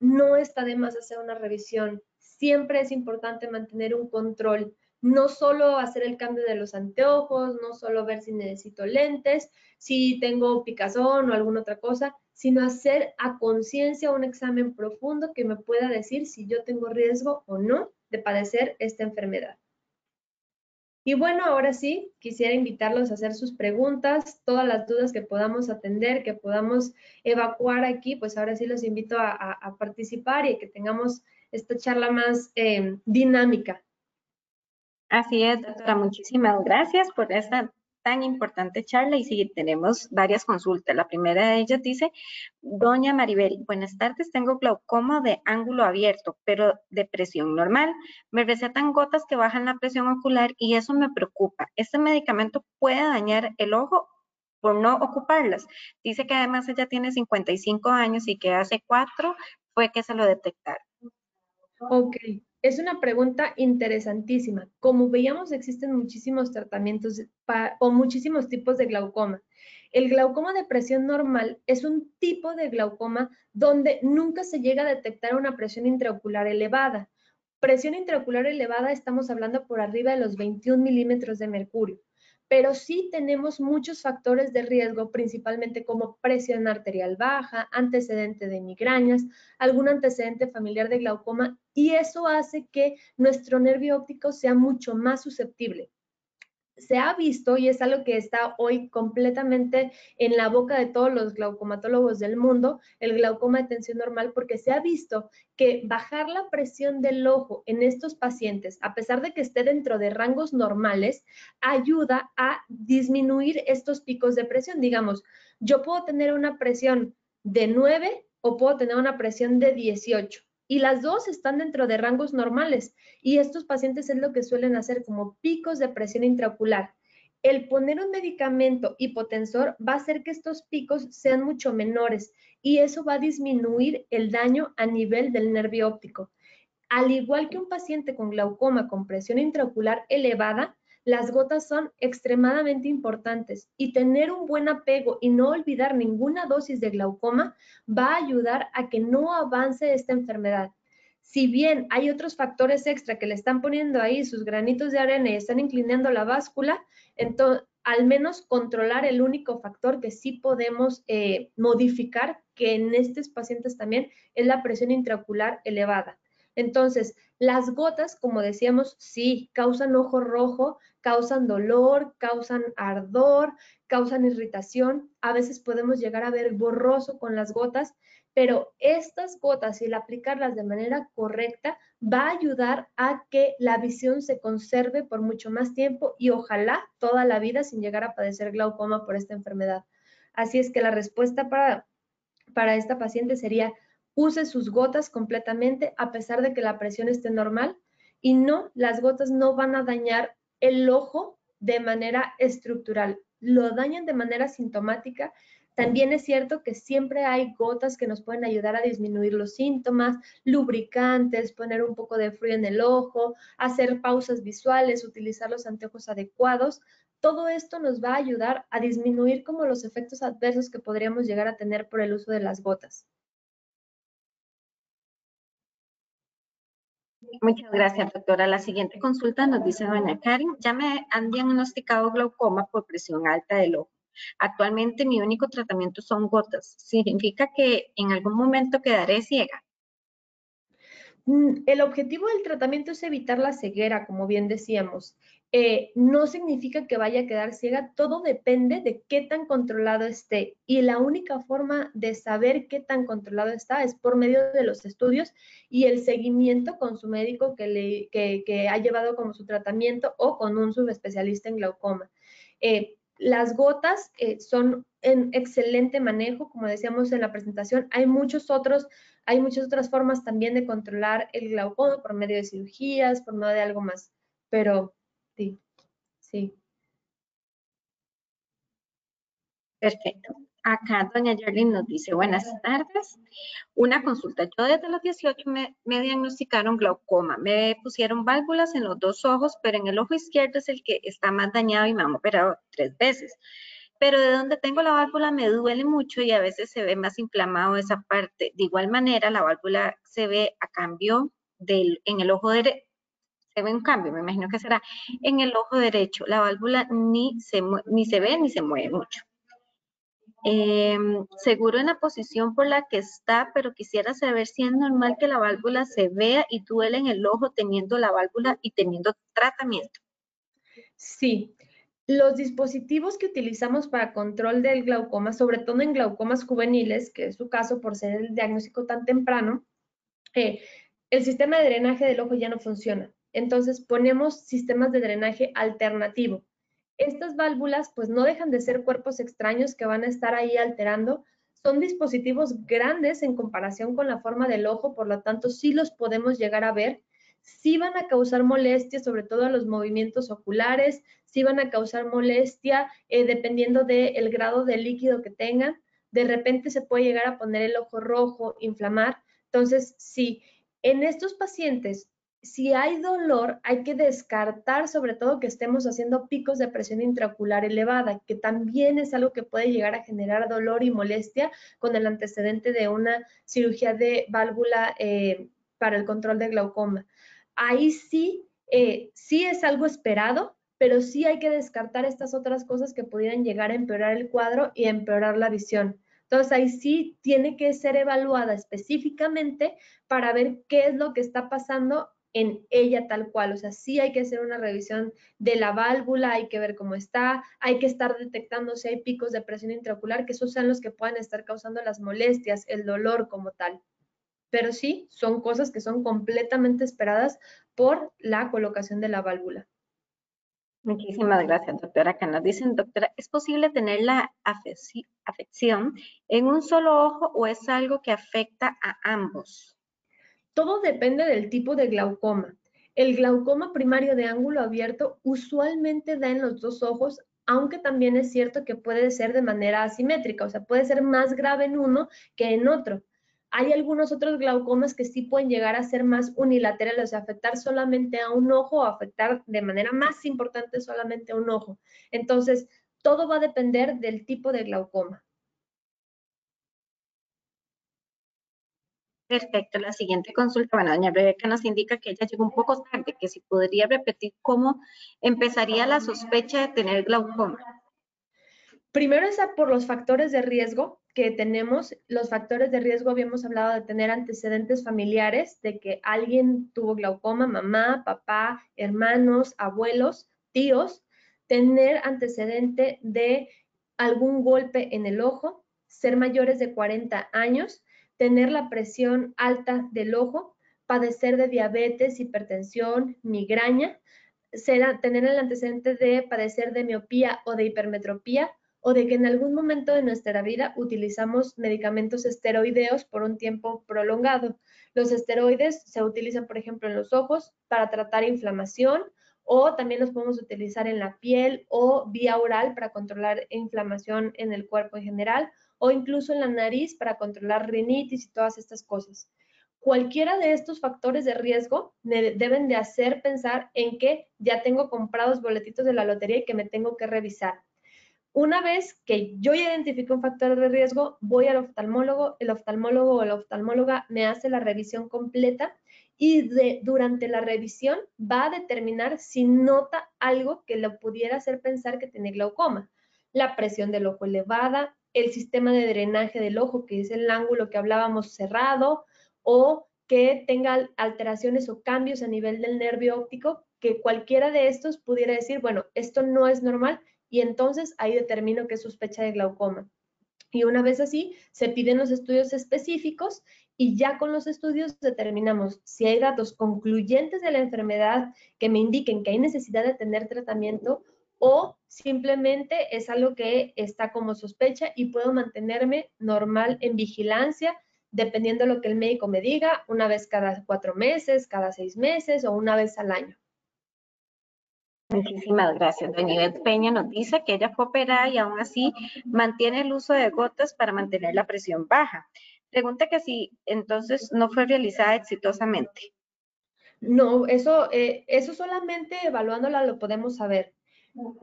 no está de más hacer una revisión. Siempre es importante mantener un control no solo hacer el cambio de los anteojos, no solo ver si necesito lentes, si tengo picazón o alguna otra cosa, sino hacer a conciencia un examen profundo que me pueda decir si yo tengo riesgo o no de padecer esta enfermedad. Y bueno, ahora sí, quisiera invitarlos a hacer sus preguntas, todas las dudas que podamos atender, que podamos evacuar aquí, pues ahora sí los invito a, participar y que tengamos esta charla más eh, dinámica. Así es, doctora. Muchísimas gracias por esta tan importante charla y sí, tenemos varias consultas. La primera de ellas dice, doña Maribel, buenas tardes, tengo glaucoma de ángulo abierto, pero de presión normal. Me recetan gotas que bajan la presión ocular y eso me preocupa. ¿Este medicamento puede dañar el ojo por no ocuparlas? Dice que además ella tiene 55 años y que hace cuatro fue que se lo detectaron. Ok, es una pregunta interesantísima. Como veíamos, existen muchísimos tratamientos o muchísimos tipos de glaucoma. El glaucoma de presión normal es un tipo de glaucoma donde nunca se llega a detectar una presión intraocular elevada. Presión intraocular elevada estamos hablando por arriba de los 21 milímetros de mercurio pero sí tenemos muchos factores de riesgo, principalmente como presión arterial baja, antecedente de migrañas, algún antecedente familiar de glaucoma, y eso hace que nuestro nervio óptico sea mucho más susceptible se ha visto, y es algo que está hoy completamente en la boca de todos los glaucomatólogos del mundo, el glaucoma de tensión normal, porque se ha visto que bajar la presión del ojo en estos pacientes, a pesar de que esté dentro de rangos normales, ayuda a disminuir estos picos de presión. Digamos, yo puedo tener una presión de 9 o puedo tener una presión de 18 y las dos están dentro de rangos normales y estos pacientes es lo que suelen hacer como picos de presión intraocular. El poner un medicamento hipotensor va a hacer que estos picos sean mucho menores y eso va a disminuir el daño a nivel del nervio óptico. Al igual que un paciente con glaucoma con presión intraocular elevada, las gotas son extremadamente importantes y tener un buen apego y no olvidar ninguna dosis de glaucoma va a ayudar a que no avance esta enfermedad. Si bien hay otros factores extra que le están poniendo ahí sus granitos de arena y están inclinando la báscula, entonces al menos controlar el único factor que sí podemos eh, modificar, que en estos pacientes también es la presión intraocular elevada. Entonces, las gotas, como decíamos, sí, causan ojo rojo, causan dolor, causan ardor, causan irritación. A veces podemos llegar a ver borroso con las gotas, pero estas gotas, si el aplicarlas de manera correcta, va a ayudar a que la visión se conserve por mucho más tiempo y ojalá toda la vida sin llegar a padecer glaucoma por esta enfermedad. Así es que la respuesta para, para esta paciente sería use sus gotas completamente a pesar de que la presión esté normal y no, las gotas no van a dañar el ojo de manera estructural, lo dañan de manera sintomática. También es cierto que siempre hay gotas que nos pueden ayudar a disminuir los síntomas, lubricantes, poner un poco de frío en el ojo, hacer pausas visuales, utilizar los anteojos adecuados. Todo esto nos va a ayudar a disminuir como los efectos adversos que podríamos llegar a tener por el uso de las gotas. Muchas gracias, doctora. La siguiente consulta nos dice doña Karen, ya me han diagnosticado glaucoma por presión alta del ojo. Actualmente mi único tratamiento son gotas. ¿Significa que en algún momento quedaré ciega? Mm, el objetivo del tratamiento es evitar la ceguera, como bien decíamos. Eh, no significa que vaya a quedar ciega, todo depende de qué tan controlado esté. Y la única forma de saber qué tan controlado está es por medio de los estudios y el seguimiento con su médico que, le, ha llevado como su tratamiento o con un subespecialista en glaucoma. Eh, las gotas eh, son en excelente manejo, como decíamos en la presentación. Hay muchos otros, hay muchas otras formas también de controlar el glaucoma por medio de cirugías, por medio de algo más. Pero Sí, sí. Perfecto. Acá doña Yerlin nos dice, buenas tardes. Una consulta. Yo desde los 18 me, diagnosticaron glaucoma. Me pusieron válvulas en los dos ojos, pero en el ojo izquierdo es el que está más dañado y me han operado tres veces. Pero de donde tengo la válvula me duele mucho y a veces se ve más inflamado esa parte. De igual manera, la válvula se ve a cambio del, en el ojo derecho. Se ve un cambio, me imagino que será en el ojo derecho. La válvula ni se, ni se ve ni se mueve mucho. Em, seguro en la posición por la que está, pero quisiera saber si es normal que la válvula se vea y duele en el ojo teniendo la válvula y teniendo tratamiento. Sí, los dispositivos que utilizamos para control del glaucoma, sobre todo en glaucomas juveniles, que es su caso por ser el diagnóstico tan temprano, eh, el sistema de drenaje del ojo ya no funciona. Entonces ponemos sistemas de drenaje alternativo. Estas válvulas pues no dejan de ser cuerpos extraños que van a estar ahí alterando. Son dispositivos grandes en comparación con la forma del ojo, por lo tanto sí los podemos llegar a ver. Sí van a causar molestia, sobre todo a los movimientos oculares, sí van a causar molestia eh, dependiendo del grado de líquido que tengan. De repente se puede llegar a poner el ojo rojo, inflamar. Entonces, sí, en estos pacientes si hay dolor, hay que descartar sobre todo que estemos haciendo picos de presión intraocular elevada, que también es algo que puede llegar a generar dolor y molestia con el antecedente de una cirugía de válvula eh, para el control de glaucoma. Ahí sí, eh, sí es algo esperado, pero sí hay que descartar estas otras cosas que pudieran llegar a empeorar el cuadro y empeorar la visión. Entonces ahí sí tiene que ser evaluada específicamente para ver qué es lo que está pasando en ella tal cual. O sea, sí hay que hacer una revisión de la válvula, hay que ver cómo está, hay que estar detectando si hay picos de presión intraocular, que esos sean los que puedan estar causando las molestias, el dolor como tal. Pero sí, son cosas que son completamente esperadas por la colocación de la válvula. Muchísimas gracias, doctora. Acá nos dicen, doctora, ¿es posible tener la afección en un solo ojo o es algo que afecta a ambos? Todo depende del tipo de glaucoma. El glaucoma primario de ángulo abierto usualmente da en los dos ojos, aunque también es cierto que puede ser de manera asimétrica, o sea, puede ser más grave en uno que en otro. Hay algunos otros glaucomas que sí pueden llegar a ser más unilaterales, o sea, afectar solamente a un ojo o afectar de manera más importante solamente a un ojo. Entonces, todo va a depender del tipo de glaucoma. Perfecto, la siguiente consulta, bueno, doña Rebeca nos indica que ella llegó un poco tarde, que si podría repetir cómo empezaría la sospecha de tener glaucoma. Primero es por los factores de riesgo que tenemos. Los factores de riesgo habíamos hablado de tener antecedentes familiares, de que alguien tuvo glaucoma, mamá, papá, hermanos, abuelos, tíos, tener antecedente de algún golpe en el ojo, ser mayores de 40 años, tener la presión alta del ojo, padecer de diabetes, hipertensión, migraña, tener el antecedente de padecer de miopía o de hipermetropía o de que en algún momento de nuestra vida utilizamos medicamentos esteroideos por un tiempo prolongado. Los esteroides se utilizan, por ejemplo, en los ojos para tratar inflamación o también los podemos utilizar en la piel o vía oral para controlar inflamación en el cuerpo en general o incluso en la nariz para controlar rinitis y todas estas cosas. Cualquiera de estos factores de riesgo me deben de hacer pensar en que ya tengo comprados boletitos de la lotería y que me tengo que revisar. Una vez que yo identifico un factor de riesgo, voy al oftalmólogo, el oftalmólogo o la oftalmóloga me hace la revisión completa y durante la revisión va a determinar si nota algo que le pudiera hacer pensar que tiene glaucoma. La presión del ojo elevada, el sistema de drenaje del ojo, que es el ángulo que hablábamos cerrado, o que tenga alteraciones o cambios a nivel del nervio óptico, que cualquiera de estos pudiera decir, bueno, esto no es normal y entonces ahí determino que es sospecha de glaucoma. Y una vez así, se piden los estudios específicos y ya con los estudios determinamos si hay datos concluyentes de la enfermedad que me indiquen que hay necesidad de tener tratamiento o simplemente es algo que está como sospecha y puedo mantenerme normal en vigilancia dependiendo de lo que el médico me diga, una vez cada cuatro meses, cada seis meses o una vez al año. Muchísimas gracias. Doña Ivette Peña nos dice que ella fue operada y aún así mantiene el uso de gotas para mantener la presión baja. Pregunta que si entonces no fue realizada exitosamente. No, eso, eh, eso solamente evaluándola lo podemos saber.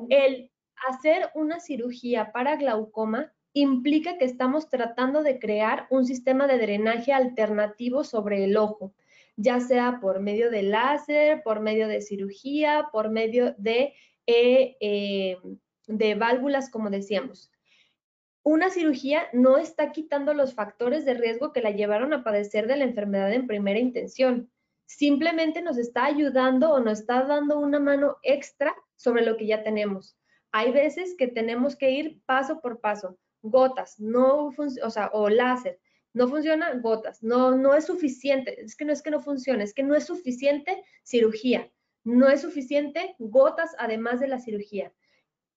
El hacer una cirugía para glaucoma implica que estamos tratando de crear un sistema de drenaje alternativo sobre el ojo, ya sea por medio de láser, por medio de cirugía, por medio de, eh, eh, de válvulas, como decíamos. Una cirugía no está quitando los factores de riesgo que la llevaron a padecer de la enfermedad en primera intención. Simplemente nos está ayudando o nos está dando una mano extra sobre lo que ya tenemos. Hay veces que tenemos que ir paso por paso gotas, no o o láser, no funciona, gotas, no, no es suficiente, es que no es que no funcione, es que no es suficiente cirugía, no es suficiente gotas además de la cirugía.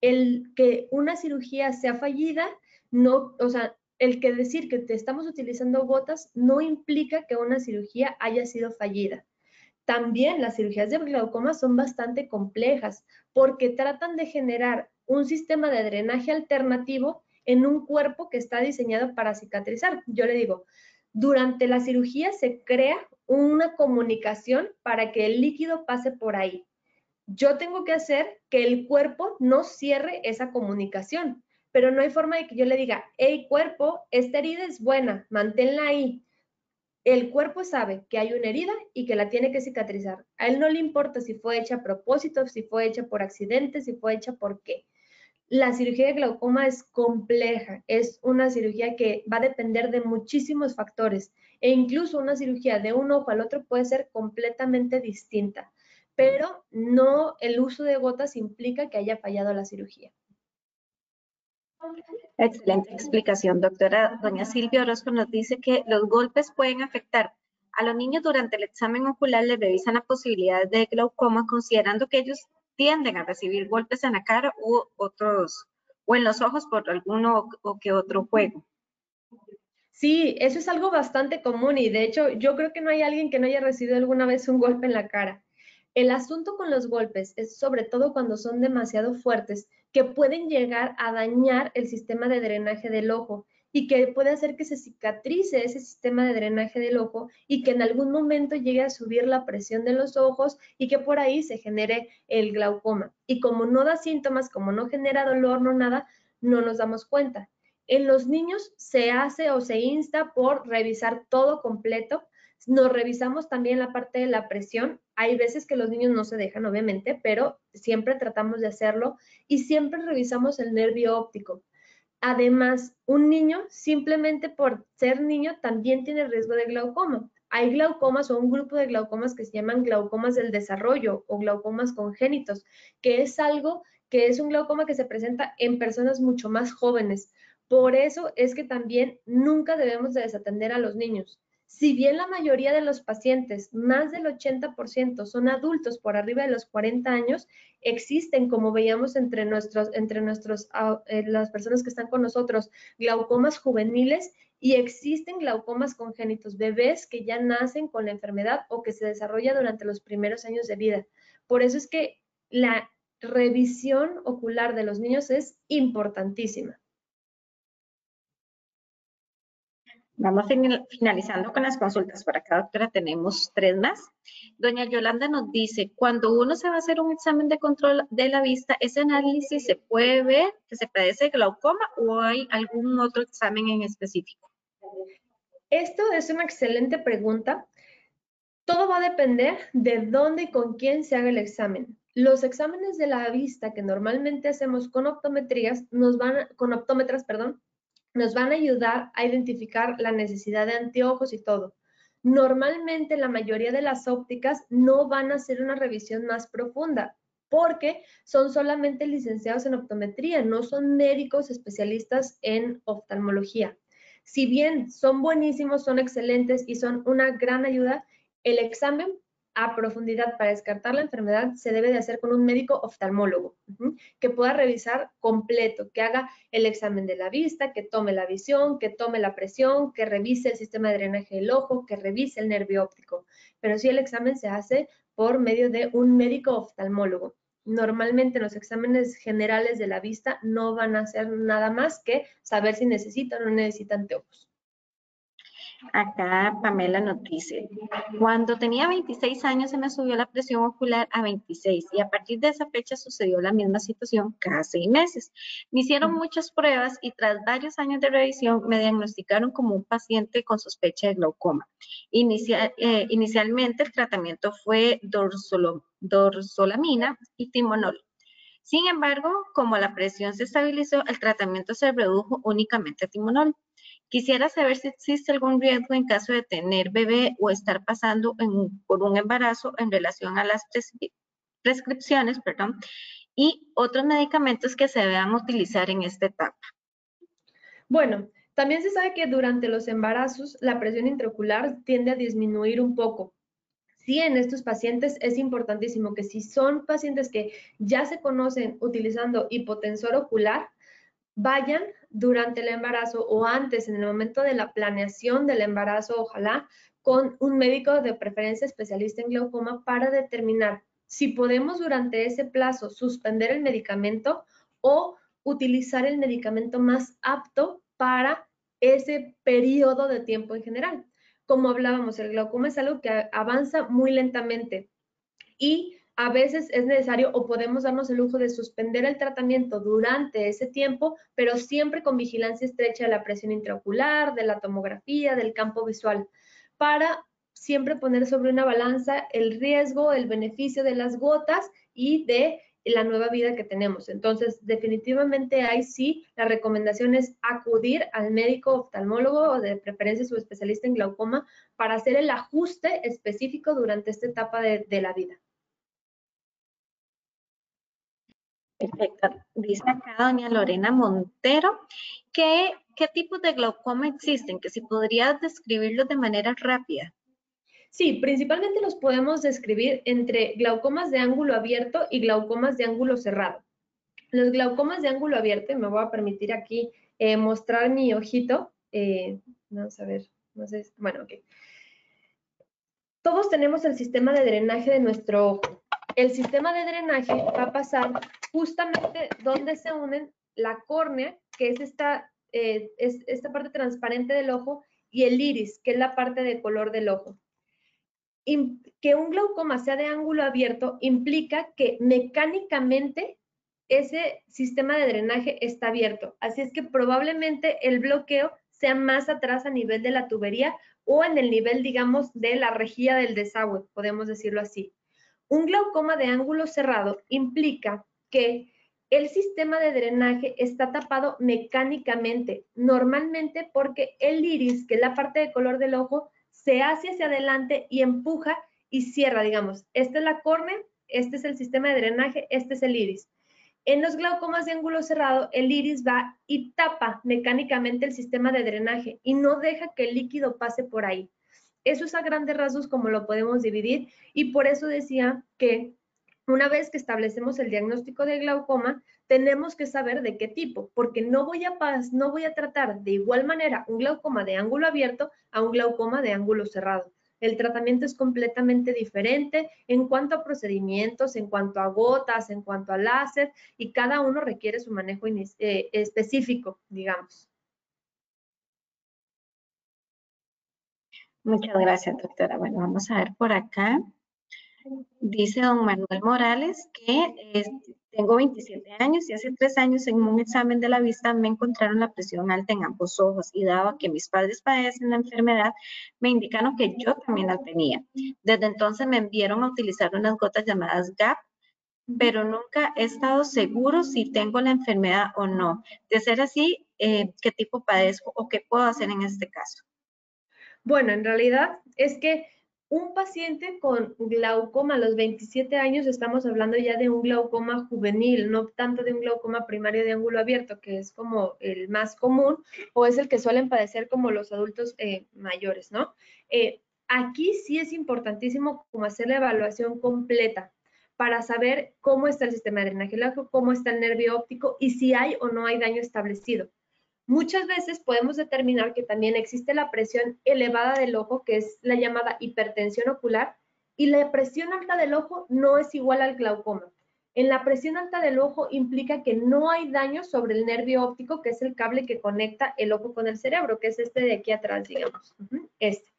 El que una cirugía sea fallida, no, o sea, el que decir que te estamos utilizando gotas no implica que una cirugía haya sido fallida. También las cirugías de glaucoma son bastante complejas porque tratan de generar un sistema de drenaje alternativo en un cuerpo que está diseñado para cicatrizar. Yo le digo, durante la cirugía se crea una comunicación para que el líquido pase por ahí. Yo tengo que hacer que el cuerpo no cierre esa comunicación, pero no hay forma de que yo le diga, hey cuerpo, esta herida es buena, manténla ahí. El cuerpo sabe que hay una herida y que la tiene que cicatrizar. A él no le importa si fue hecha a propósito, si fue hecha por accidente, si fue hecha por qué. La cirugía de glaucoma es compleja, es una cirugía que va a depender de muchísimos factores e incluso una cirugía de un ojo al otro puede ser completamente distinta, pero no el uso de gotas implica que haya fallado la cirugía. Excelente explicación, doctora. Doña Silvia Orozco nos dice que los golpes pueden afectar a los niños durante el examen ocular, les revisan la posibilidad de glaucoma, considerando que ellos tienden a recibir golpes en la cara u otros, o en los ojos por alguno o que otro juego. Sí, eso es algo bastante común y de hecho yo creo que no hay alguien que no haya recibido alguna vez un golpe en la cara. El asunto con los golpes es sobre todo cuando son demasiado fuertes que pueden llegar a dañar el sistema de drenaje del ojo y que puede hacer que se cicatrice ese sistema de drenaje del ojo y que en algún momento llegue a subir la presión de los ojos y que por ahí se genere el glaucoma. Y como no da síntomas, como no genera dolor, no nada, no nos damos cuenta. En los niños se hace o se insta por revisar todo completo. Nos revisamos también la parte de la presión. Hay veces que los niños no se dejan, obviamente, pero siempre tratamos de hacerlo y siempre revisamos el nervio óptico. Además, un niño, simplemente por ser niño, también tiene riesgo de glaucoma. Hay glaucomas o un grupo de glaucomas que se llaman glaucomas del desarrollo o glaucomas congénitos, que es algo que es un glaucoma que se presenta en personas mucho más jóvenes. Por eso es que también nunca debemos de desatender a los niños. Si bien la mayoría de los pacientes, más del 80%, son adultos por arriba de los 40 años, existen, como veíamos entre nuestros, entre nuestros, ah, eh, las personas que están con nosotros, glaucomas juveniles y existen glaucomas congénitos, bebés que ya nacen con la enfermedad o que se desarrolla durante los primeros años de vida. Por eso es que la revisión ocular de los niños es importantísima. Vamos finalizando con las consultas. Por acá, doctora, tenemos tres más. Doña Yolanda nos dice, cuando uno se va a hacer un examen de control de la vista, ¿ese análisis se puede ver que se padece glaucoma o hay algún otro examen en específico? Esto es una excelente pregunta. Todo va a depender de dónde y con quién se haga el examen. Los exámenes de la vista que normalmente hacemos con optometrías nos van con optómetras, perdón, nos van a ayudar a identificar la necesidad de anteojos y todo. Normalmente la mayoría de las ópticas no van a hacer una revisión más profunda porque son solamente licenciados en optometría, no son médicos especialistas en oftalmología. Si bien son buenísimos, son excelentes y son una gran ayuda, el examen a profundidad para descartar la enfermedad se debe de hacer con un médico oftalmólogo que pueda revisar completo, que haga el examen de la vista, que tome la visión, que tome la presión, que revise el sistema de drenaje del ojo, que revise el nervio óptico. Pero sí el examen se hace por medio de un médico oftalmólogo. normalmente los exámenes generales de la vista no van a hacer nada más que saber si necesitan o no necesitan anteojos. Acá Pamela nos dice, cuando tenía 26 años se me subió la presión ocular a 26 y a partir de esa fecha sucedió la misma situación cada seis meses. Me hicieron muchas pruebas y tras varios años de revisión me diagnosticaron como un paciente con sospecha de glaucoma. Eh, inicialmente el tratamiento fue dorsolamina y timonol. Sin embargo, como la presión se estabilizó, el tratamiento se redujo únicamente a timonol. Quisiera saber si existe algún riesgo en caso de tener bebé o estar pasando por un embarazo en relación a las prescripciones perdón, y otros medicamentos que se deban utilizar en esta etapa. Bueno, también se sabe que durante los embarazos la presión intraocular tiende a disminuir un poco. Sí, en estos pacientes es importantísimo que si son pacientes que ya se conocen utilizando hipotensor ocular, vayan durante el embarazo o antes, en el momento de la planeación del embarazo, ojalá, con un médico de preferencia especialista en glaucoma para determinar si podemos durante ese plazo suspender el medicamento o utilizar el medicamento más apto para ese periodo de tiempo en general. Como hablábamos, el glaucoma es algo que avanza muy lentamente y a veces es necesario o podemos darnos el lujo de suspender el tratamiento durante ese tiempo, pero siempre con vigilancia estrecha de la presión intraocular, de la tomografía, del campo visual, para siempre poner sobre una balanza el riesgo, el beneficio de las gotas y de la nueva vida que tenemos. Entonces, definitivamente hay sí, la recomendación es acudir al médico oftalmólogo o de preferencia su especialista en glaucoma para hacer el ajuste específico durante esta etapa de, de la vida. Perfecto. Dice acá doña Lorena Montero que qué tipos de glaucoma existen, que si podrías describirlos de manera rápida. Sí, principalmente los podemos describir entre glaucomas de ángulo abierto y glaucomas de ángulo cerrado. Los glaucomas de ángulo abierto, me voy a permitir aquí eh, mostrar mi ojito. Eh, vamos a ver, no sé, bueno, ok. Todos tenemos el sistema de drenaje de nuestro ojo el sistema de drenaje va a pasar justamente donde se unen la córnea, que es esta, eh, es esta parte transparente del ojo, y el iris, que es la parte de color del ojo. que un glaucoma sea de ángulo abierto implica que mecánicamente ese sistema de drenaje está abierto. Así es que probablemente el bloqueo sea más atrás a nivel de la tubería o en el nivel, digamos, de la rejilla del desagüe, podemos decirlo así. Un glaucoma de ángulo cerrado implica que el sistema de drenaje está tapado mecánicamente, normalmente porque el iris, que es la parte de color del ojo, se hace hacia adelante y empuja y cierra, digamos. Esta es la córnea, este es el sistema de drenaje, este es el iris. En los glaucomas de ángulo cerrado, el iris va y tapa mecánicamente el sistema de drenaje y no deja que el líquido pase por ahí. Eso es a grandes rasgos como lo podemos dividir y por eso decía que una vez que establecemos el diagnóstico de glaucoma, tenemos que saber de qué tipo, porque no voy a no voy a tratar de igual manera un glaucoma de ángulo abierto a un glaucoma de ángulo cerrado. El tratamiento es completamente diferente en cuanto a procedimientos, en cuanto a gotas, en cuanto a láser, y cada uno requiere su manejo eh, específico, digamos. Muchas gracias, doctora. Bueno, vamos a ver por acá. Dice don Manuel Morales que tengo 27 años y hace tres años en un examen de la vista me encontraron la presión alta en ambos ojos y dado que mis padres padecen la enfermedad, me indicaron que yo también la tenía. Desde entonces me enviaron a utilizar unas gotas llamadas GAP, pero nunca he estado seguro si tengo la enfermedad o no. De ser así, eh, ¿qué tipo padezco o qué puedo hacer en este caso? Bueno, en realidad es que un paciente con glaucoma a los 27 años, estamos hablando ya de un glaucoma juvenil, no tanto de un glaucoma primario de ángulo abierto, que es como el más común o es el que suelen padecer como los adultos eh, mayores, ¿no? Eh, aquí sí es importantísimo como hacer la evaluación completa para saber cómo está el sistema de drenaje cómo está el nervio óptico y si hay o no hay daño establecido. Muchas veces podemos determinar que también existe la presión elevada del ojo, que es la llamada hipertensión ocular, y la presión alta del ojo no es igual al glaucoma. En la presión alta del ojo implica que no hay daño sobre el nervio óptico, que es el cable que conecta el ojo con el cerebro, que es este de aquí atrás, digamos. Este.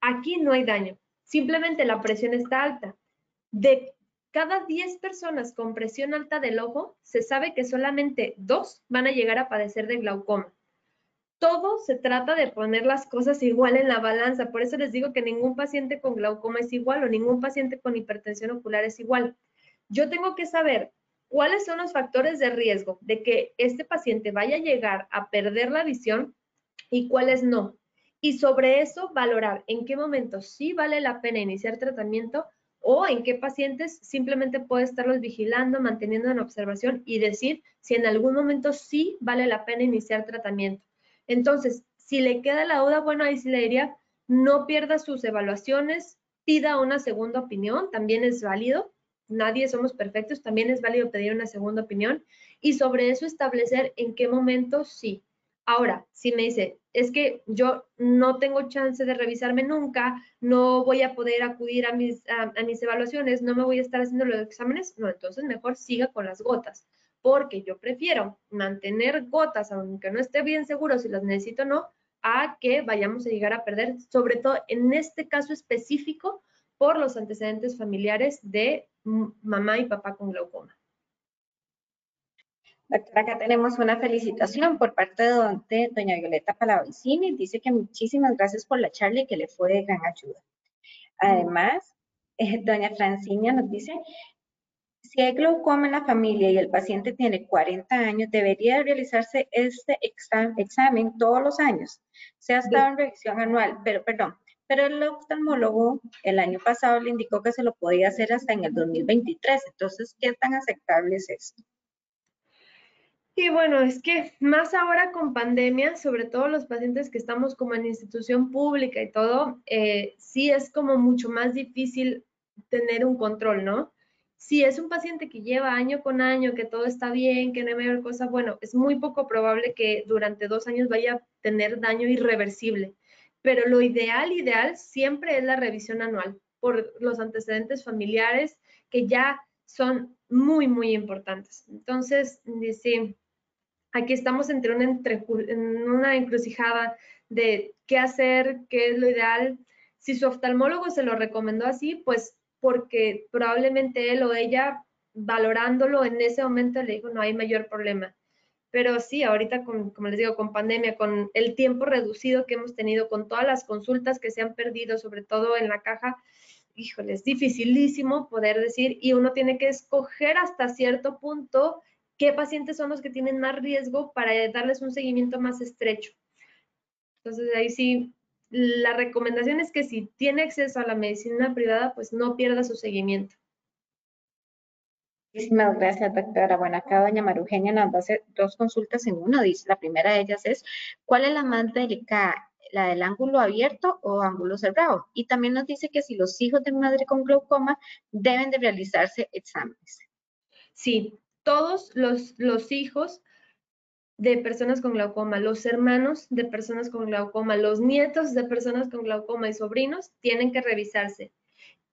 Aquí no hay daño, simplemente la presión está alta. De cada 10 personas con presión alta del ojo, se sabe que solamente dos van a llegar a padecer de glaucoma. Todo se trata de poner las cosas igual en la balanza. Por eso les digo que ningún paciente con glaucoma es igual o ningún paciente con hipertensión ocular es igual. Yo tengo que saber cuáles son los factores de riesgo de que este paciente vaya a llegar a perder la visión y cuáles no. Y sobre eso valorar en qué momento sí vale la pena iniciar tratamiento o en qué pacientes simplemente puede estarlos vigilando, manteniendo en observación y decir si en algún momento sí vale la pena iniciar tratamiento. Entonces, si le queda la duda, bueno, ahí sí le diría, no pierda sus evaluaciones, pida una segunda opinión, también es válido, nadie somos perfectos, también es válido pedir una segunda opinión y sobre eso establecer en qué momento sí. Ahora, si me dice, es que yo no tengo chance de revisarme nunca, no voy a poder acudir a mis, a, mis evaluaciones, no me voy a estar haciendo los exámenes, no, entonces mejor siga con las gotas, porque yo prefiero mantener gotas, aunque no esté bien seguro si las necesito o no, a que vayamos a llegar a perder, sobre todo en este caso específico, por los antecedentes familiares de mamá y papá con glaucoma. Doctora, acá tenemos una felicitación por parte de, doña Violeta Palavicini. Dice que muchísimas gracias por la charla y que le fue de gran ayuda. Además, eh, doña Francinia nos dice, si hay glaucoma en la familia y el paciente tiene 40 años, debería realizarse este examen, todos los años. Se ha estado en revisión anual, pero perdón, pero el oftalmólogo el año pasado le indicó que se lo podía hacer hasta en el 2023. Entonces, ¿qué tan aceptable es esto? Y bueno, es que más ahora con pandemia, sobre todo los pacientes que estamos como en institución pública y todo, eh, sí es como mucho más difícil tener un control, ¿no? Si es un paciente que lleva año con año, que todo está bien, que no hay mayor cosa, bueno, es muy poco probable que durante dos años vaya a tener daño irreversible. Pero lo ideal, ideal, siempre es la revisión anual por los antecedentes familiares que ya son muy, muy importantes. Entonces, dice, aquí estamos entre una, en una encrucijada de qué hacer, qué es lo ideal. Si su oftalmólogo se lo recomendó así, pues porque probablemente él o ella, valorándolo en ese momento, le dijo, no hay mayor problema. Pero sí, ahorita, como les digo, con pandemia, con el tiempo reducido que hemos tenido, con todas las consultas que se han perdido, sobre todo en la caja, híjole, es dificilísimo poder decir y uno tiene que escoger hasta cierto punto qué pacientes son los que tienen más riesgo para darles un seguimiento más estrecho. Entonces, ahí sí, la recomendación es que si tiene acceso a la medicina privada, pues no pierda su seguimiento. Muchísimas gracias, doctora. Bueno, acá doña Marugenia nos va a hacer dos consultas en uno. Dice, la primera de ellas es, ¿cuál es la más delicada? ¿La del ángulo abierto o ángulo cerrado? Y también nos dice que si los hijos de madre con glaucoma deben de realizarse exámenes. Sí, todos los, hijos de personas con glaucoma, los hermanos de personas con glaucoma, los nietos de personas con glaucoma y sobrinos tienen que revisarse.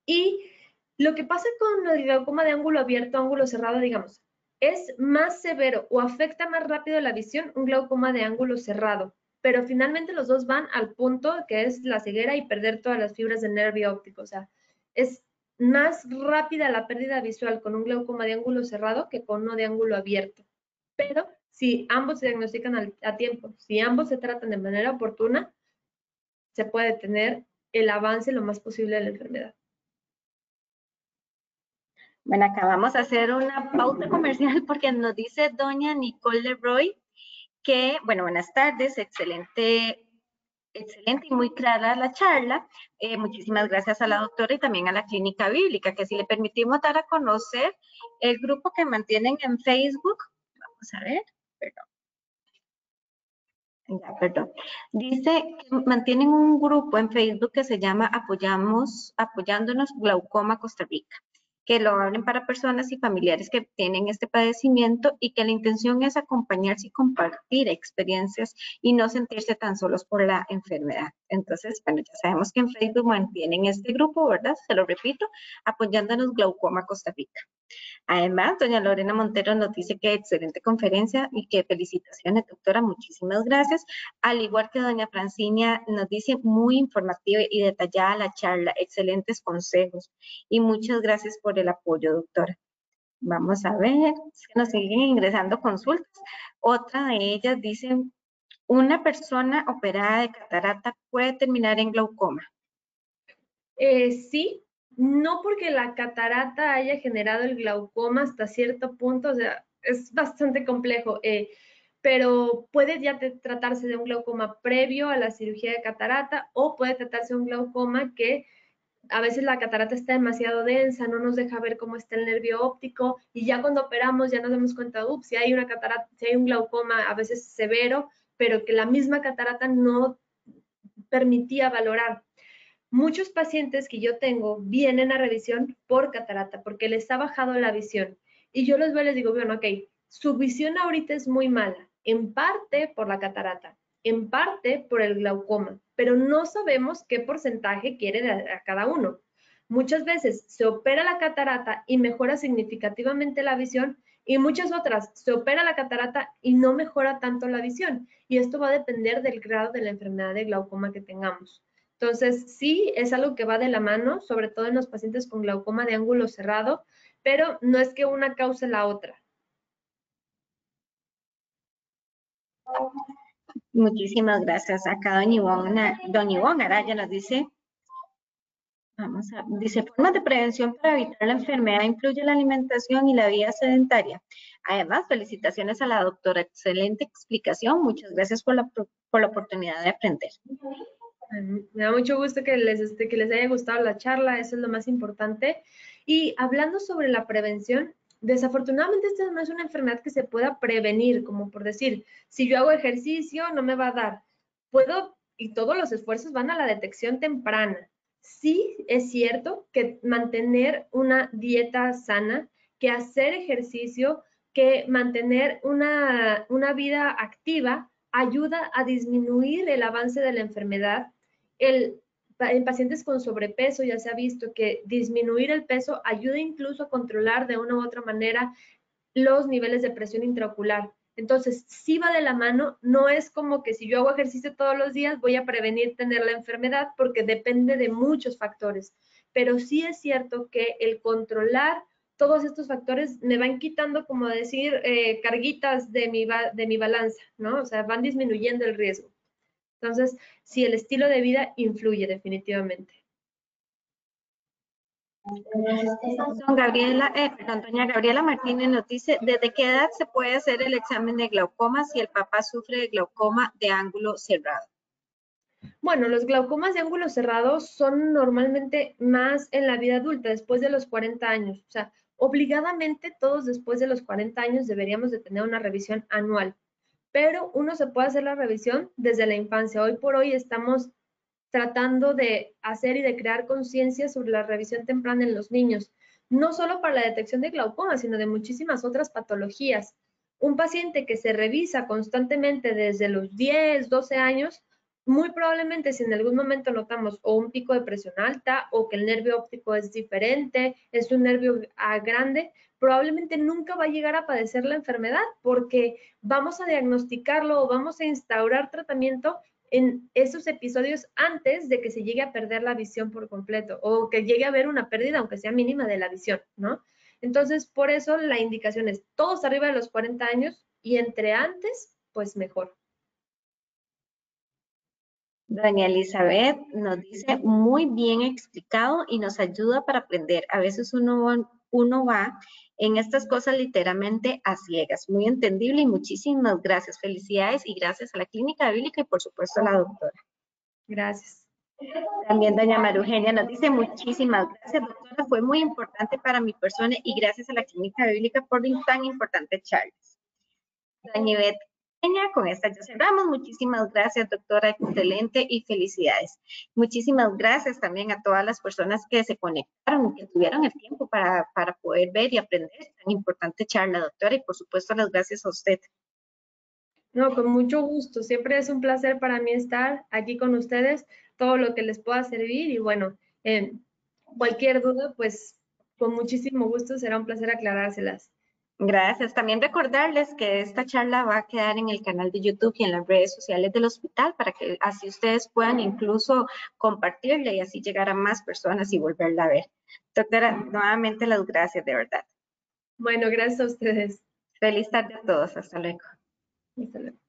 Y lo que pasa con el glaucoma de ángulo abierto, ángulo cerrado, digamos, es más severo o afecta más rápido la visión un glaucoma de ángulo cerrado, pero finalmente los dos van al punto que es la ceguera y perder todas las fibras del nervio óptico. O sea, es más rápida la pérdida visual con un glaucoma de ángulo cerrado que con uno de ángulo abierto. Pero si ambos se diagnostican a tiempo, si ambos se tratan de manera oportuna, se puede tener el avance lo más posible de la enfermedad. Bueno, acá vamos a hacer una pauta comercial porque nos dice doña Nicole Leroy que, bueno, buenas tardes, excelente excelente y muy clara la charla. Eh, muchísimas gracias a la doctora y también a la Clínica Bíblica, que si le permitimos dar a conocer el grupo que mantienen en Facebook. Vamos a ver, perdón. Ya, perdón. Dice que mantienen un grupo en Facebook que se llama Apoyamos, Apoyándonos Glaucoma Costa Rica que lo abren para personas y familiares que tienen este padecimiento y que la intención es acompañarse y compartir experiencias y no sentirse tan solos por la enfermedad. Entonces, bueno, ya sabemos que en Facebook mantienen este grupo, ¿verdad? Se lo repito, apoyándonos Glaucoma Costa Rica. Además, doña Lorena Montero nos dice que excelente conferencia y que felicitaciones, doctora, muchísimas gracias. Al igual que doña Francinia nos dice muy informativa y detallada la charla, excelentes consejos y muchas gracias por el apoyo, doctora. Vamos a ver, si nos siguen ingresando consultas. Otra de ellas dice, ¿una persona operada de catarata puede terminar en glaucoma? Eh, sí, no porque la catarata haya generado el glaucoma hasta cierto punto, o sea, es bastante complejo, eh, pero puede ya tratarse de un glaucoma previo a la cirugía de catarata o puede tratarse de un glaucoma que a veces la catarata está demasiado densa, no nos deja ver cómo está el nervio óptico y ya cuando operamos ya nos damos cuenta, ups, si hay una catarata, si hay un glaucoma a veces severo, pero que la misma catarata no permitía valorar. Muchos pacientes que yo tengo vienen a revisión por catarata, porque les ha bajado la visión. Y yo los veo les digo, bueno, ok, su visión ahorita es muy mala, en parte por la catarata, en parte por el glaucoma, pero no sabemos qué porcentaje quiere a cada uno. Muchas veces se opera la catarata y mejora significativamente la visión y muchas otras se opera la catarata y no mejora tanto la visión. Y esto va a depender del grado de la enfermedad de glaucoma que tengamos. Entonces, sí, es algo que va de la mano, sobre todo en los pacientes con glaucoma de ángulo cerrado, pero no es que una cause la otra. Muchísimas gracias. Acá don Ivonne, don Ivonne Araya nos dice, vamos a, dice, formas de prevención para evitar la enfermedad incluye la alimentación y la vida sedentaria. Además, felicitaciones a la doctora, excelente explicación. Muchas gracias por la, por la oportunidad de aprender. Me da mucho gusto que les, este, que les haya gustado la charla, eso es lo más importante. Y hablando sobre la prevención, desafortunadamente esta no es una enfermedad que se pueda prevenir, como por decir, si yo hago ejercicio no me va a dar. Puedo, y todos los esfuerzos van a la detección temprana. Sí es cierto que mantener una dieta sana, que hacer ejercicio, que mantener una vida activa ayuda a disminuir el avance de la enfermedad en pacientes con sobrepeso ya se ha visto que disminuir el peso ayuda incluso a controlar de una u otra manera los niveles de presión intraocular. Entonces, si va de la mano, no es como que si yo hago ejercicio todos los días voy a prevenir tener la enfermedad porque depende de muchos factores. Pero sí es cierto que el controlar todos estos factores me van quitando, como decir, eh, carguitas de mi, de mi balanza, ¿no? O sea, van disminuyendo el riesgo. Entonces, sí, el estilo de vida influye definitivamente. Gabriela, eh, perdón, doña Gabriela Martínez nos dice, ¿desde qué edad se puede hacer el examen de glaucoma si el papá sufre de glaucoma de ángulo cerrado? Bueno, los glaucomas de ángulo cerrado son normalmente más en la vida adulta, después de los 40 años. O sea, obligadamente todos después de los 40 años deberíamos de tener una revisión anual pero uno se puede hacer la revisión desde la infancia. Hoy por hoy estamos tratando de hacer y de crear conciencia sobre la revisión temprana en los niños, no solo para la detección de glaucoma, sino de muchísimas otras patologías. Un paciente que se revisa constantemente desde los 10, 12 años, muy probablemente si en algún momento notamos o un pico de presión alta o que el nervio óptico es diferente, es un nervio grande, probablemente nunca va a llegar a padecer la enfermedad porque vamos a diagnosticarlo o vamos a instaurar tratamiento en esos episodios antes de que se llegue a perder la visión por completo o que llegue a haber una pérdida, aunque sea mínima, de la visión, ¿no? Entonces, por eso la indicación es todos arriba de los 40 años y entre antes, pues mejor. Doña Elizabeth nos dice muy bien explicado y nos ayuda para aprender. A veces uno, uno va en estas cosas literalmente a ciegas. Muy entendible y muchísimas gracias. Felicidades y gracias a la Clínica Bíblica y por supuesto a la doctora. Gracias. También doña Marugenia nos dice muchísimas gracias, doctora. Fue muy importante para mi persona y gracias a la Clínica Bíblica por tan importante Charles. Doña Ivette con esta ya cerramos. Muchísimas gracias, doctora. Excelente y felicidades. Muchísimas gracias también a todas las personas que se conectaron y que tuvieron el tiempo para, para poder ver y aprender tan importante charla, doctora. Y por supuesto, las gracias a usted. No, con mucho gusto. Siempre es un placer para mí estar aquí con ustedes, todo lo que les pueda servir. Y bueno, cualquier duda, pues Con muchísimo gusto, será un placer aclarárselas. Gracias. También recordarles que esta charla va a quedar en el canal de YouTube y en las redes sociales del hospital para que así ustedes puedan incluso compartirla y así llegar a más personas y volverla a ver. Doctora, nuevamente las gracias, de verdad. Bueno, gracias a ustedes. Feliz tarde a todos. Hasta luego. Hasta luego.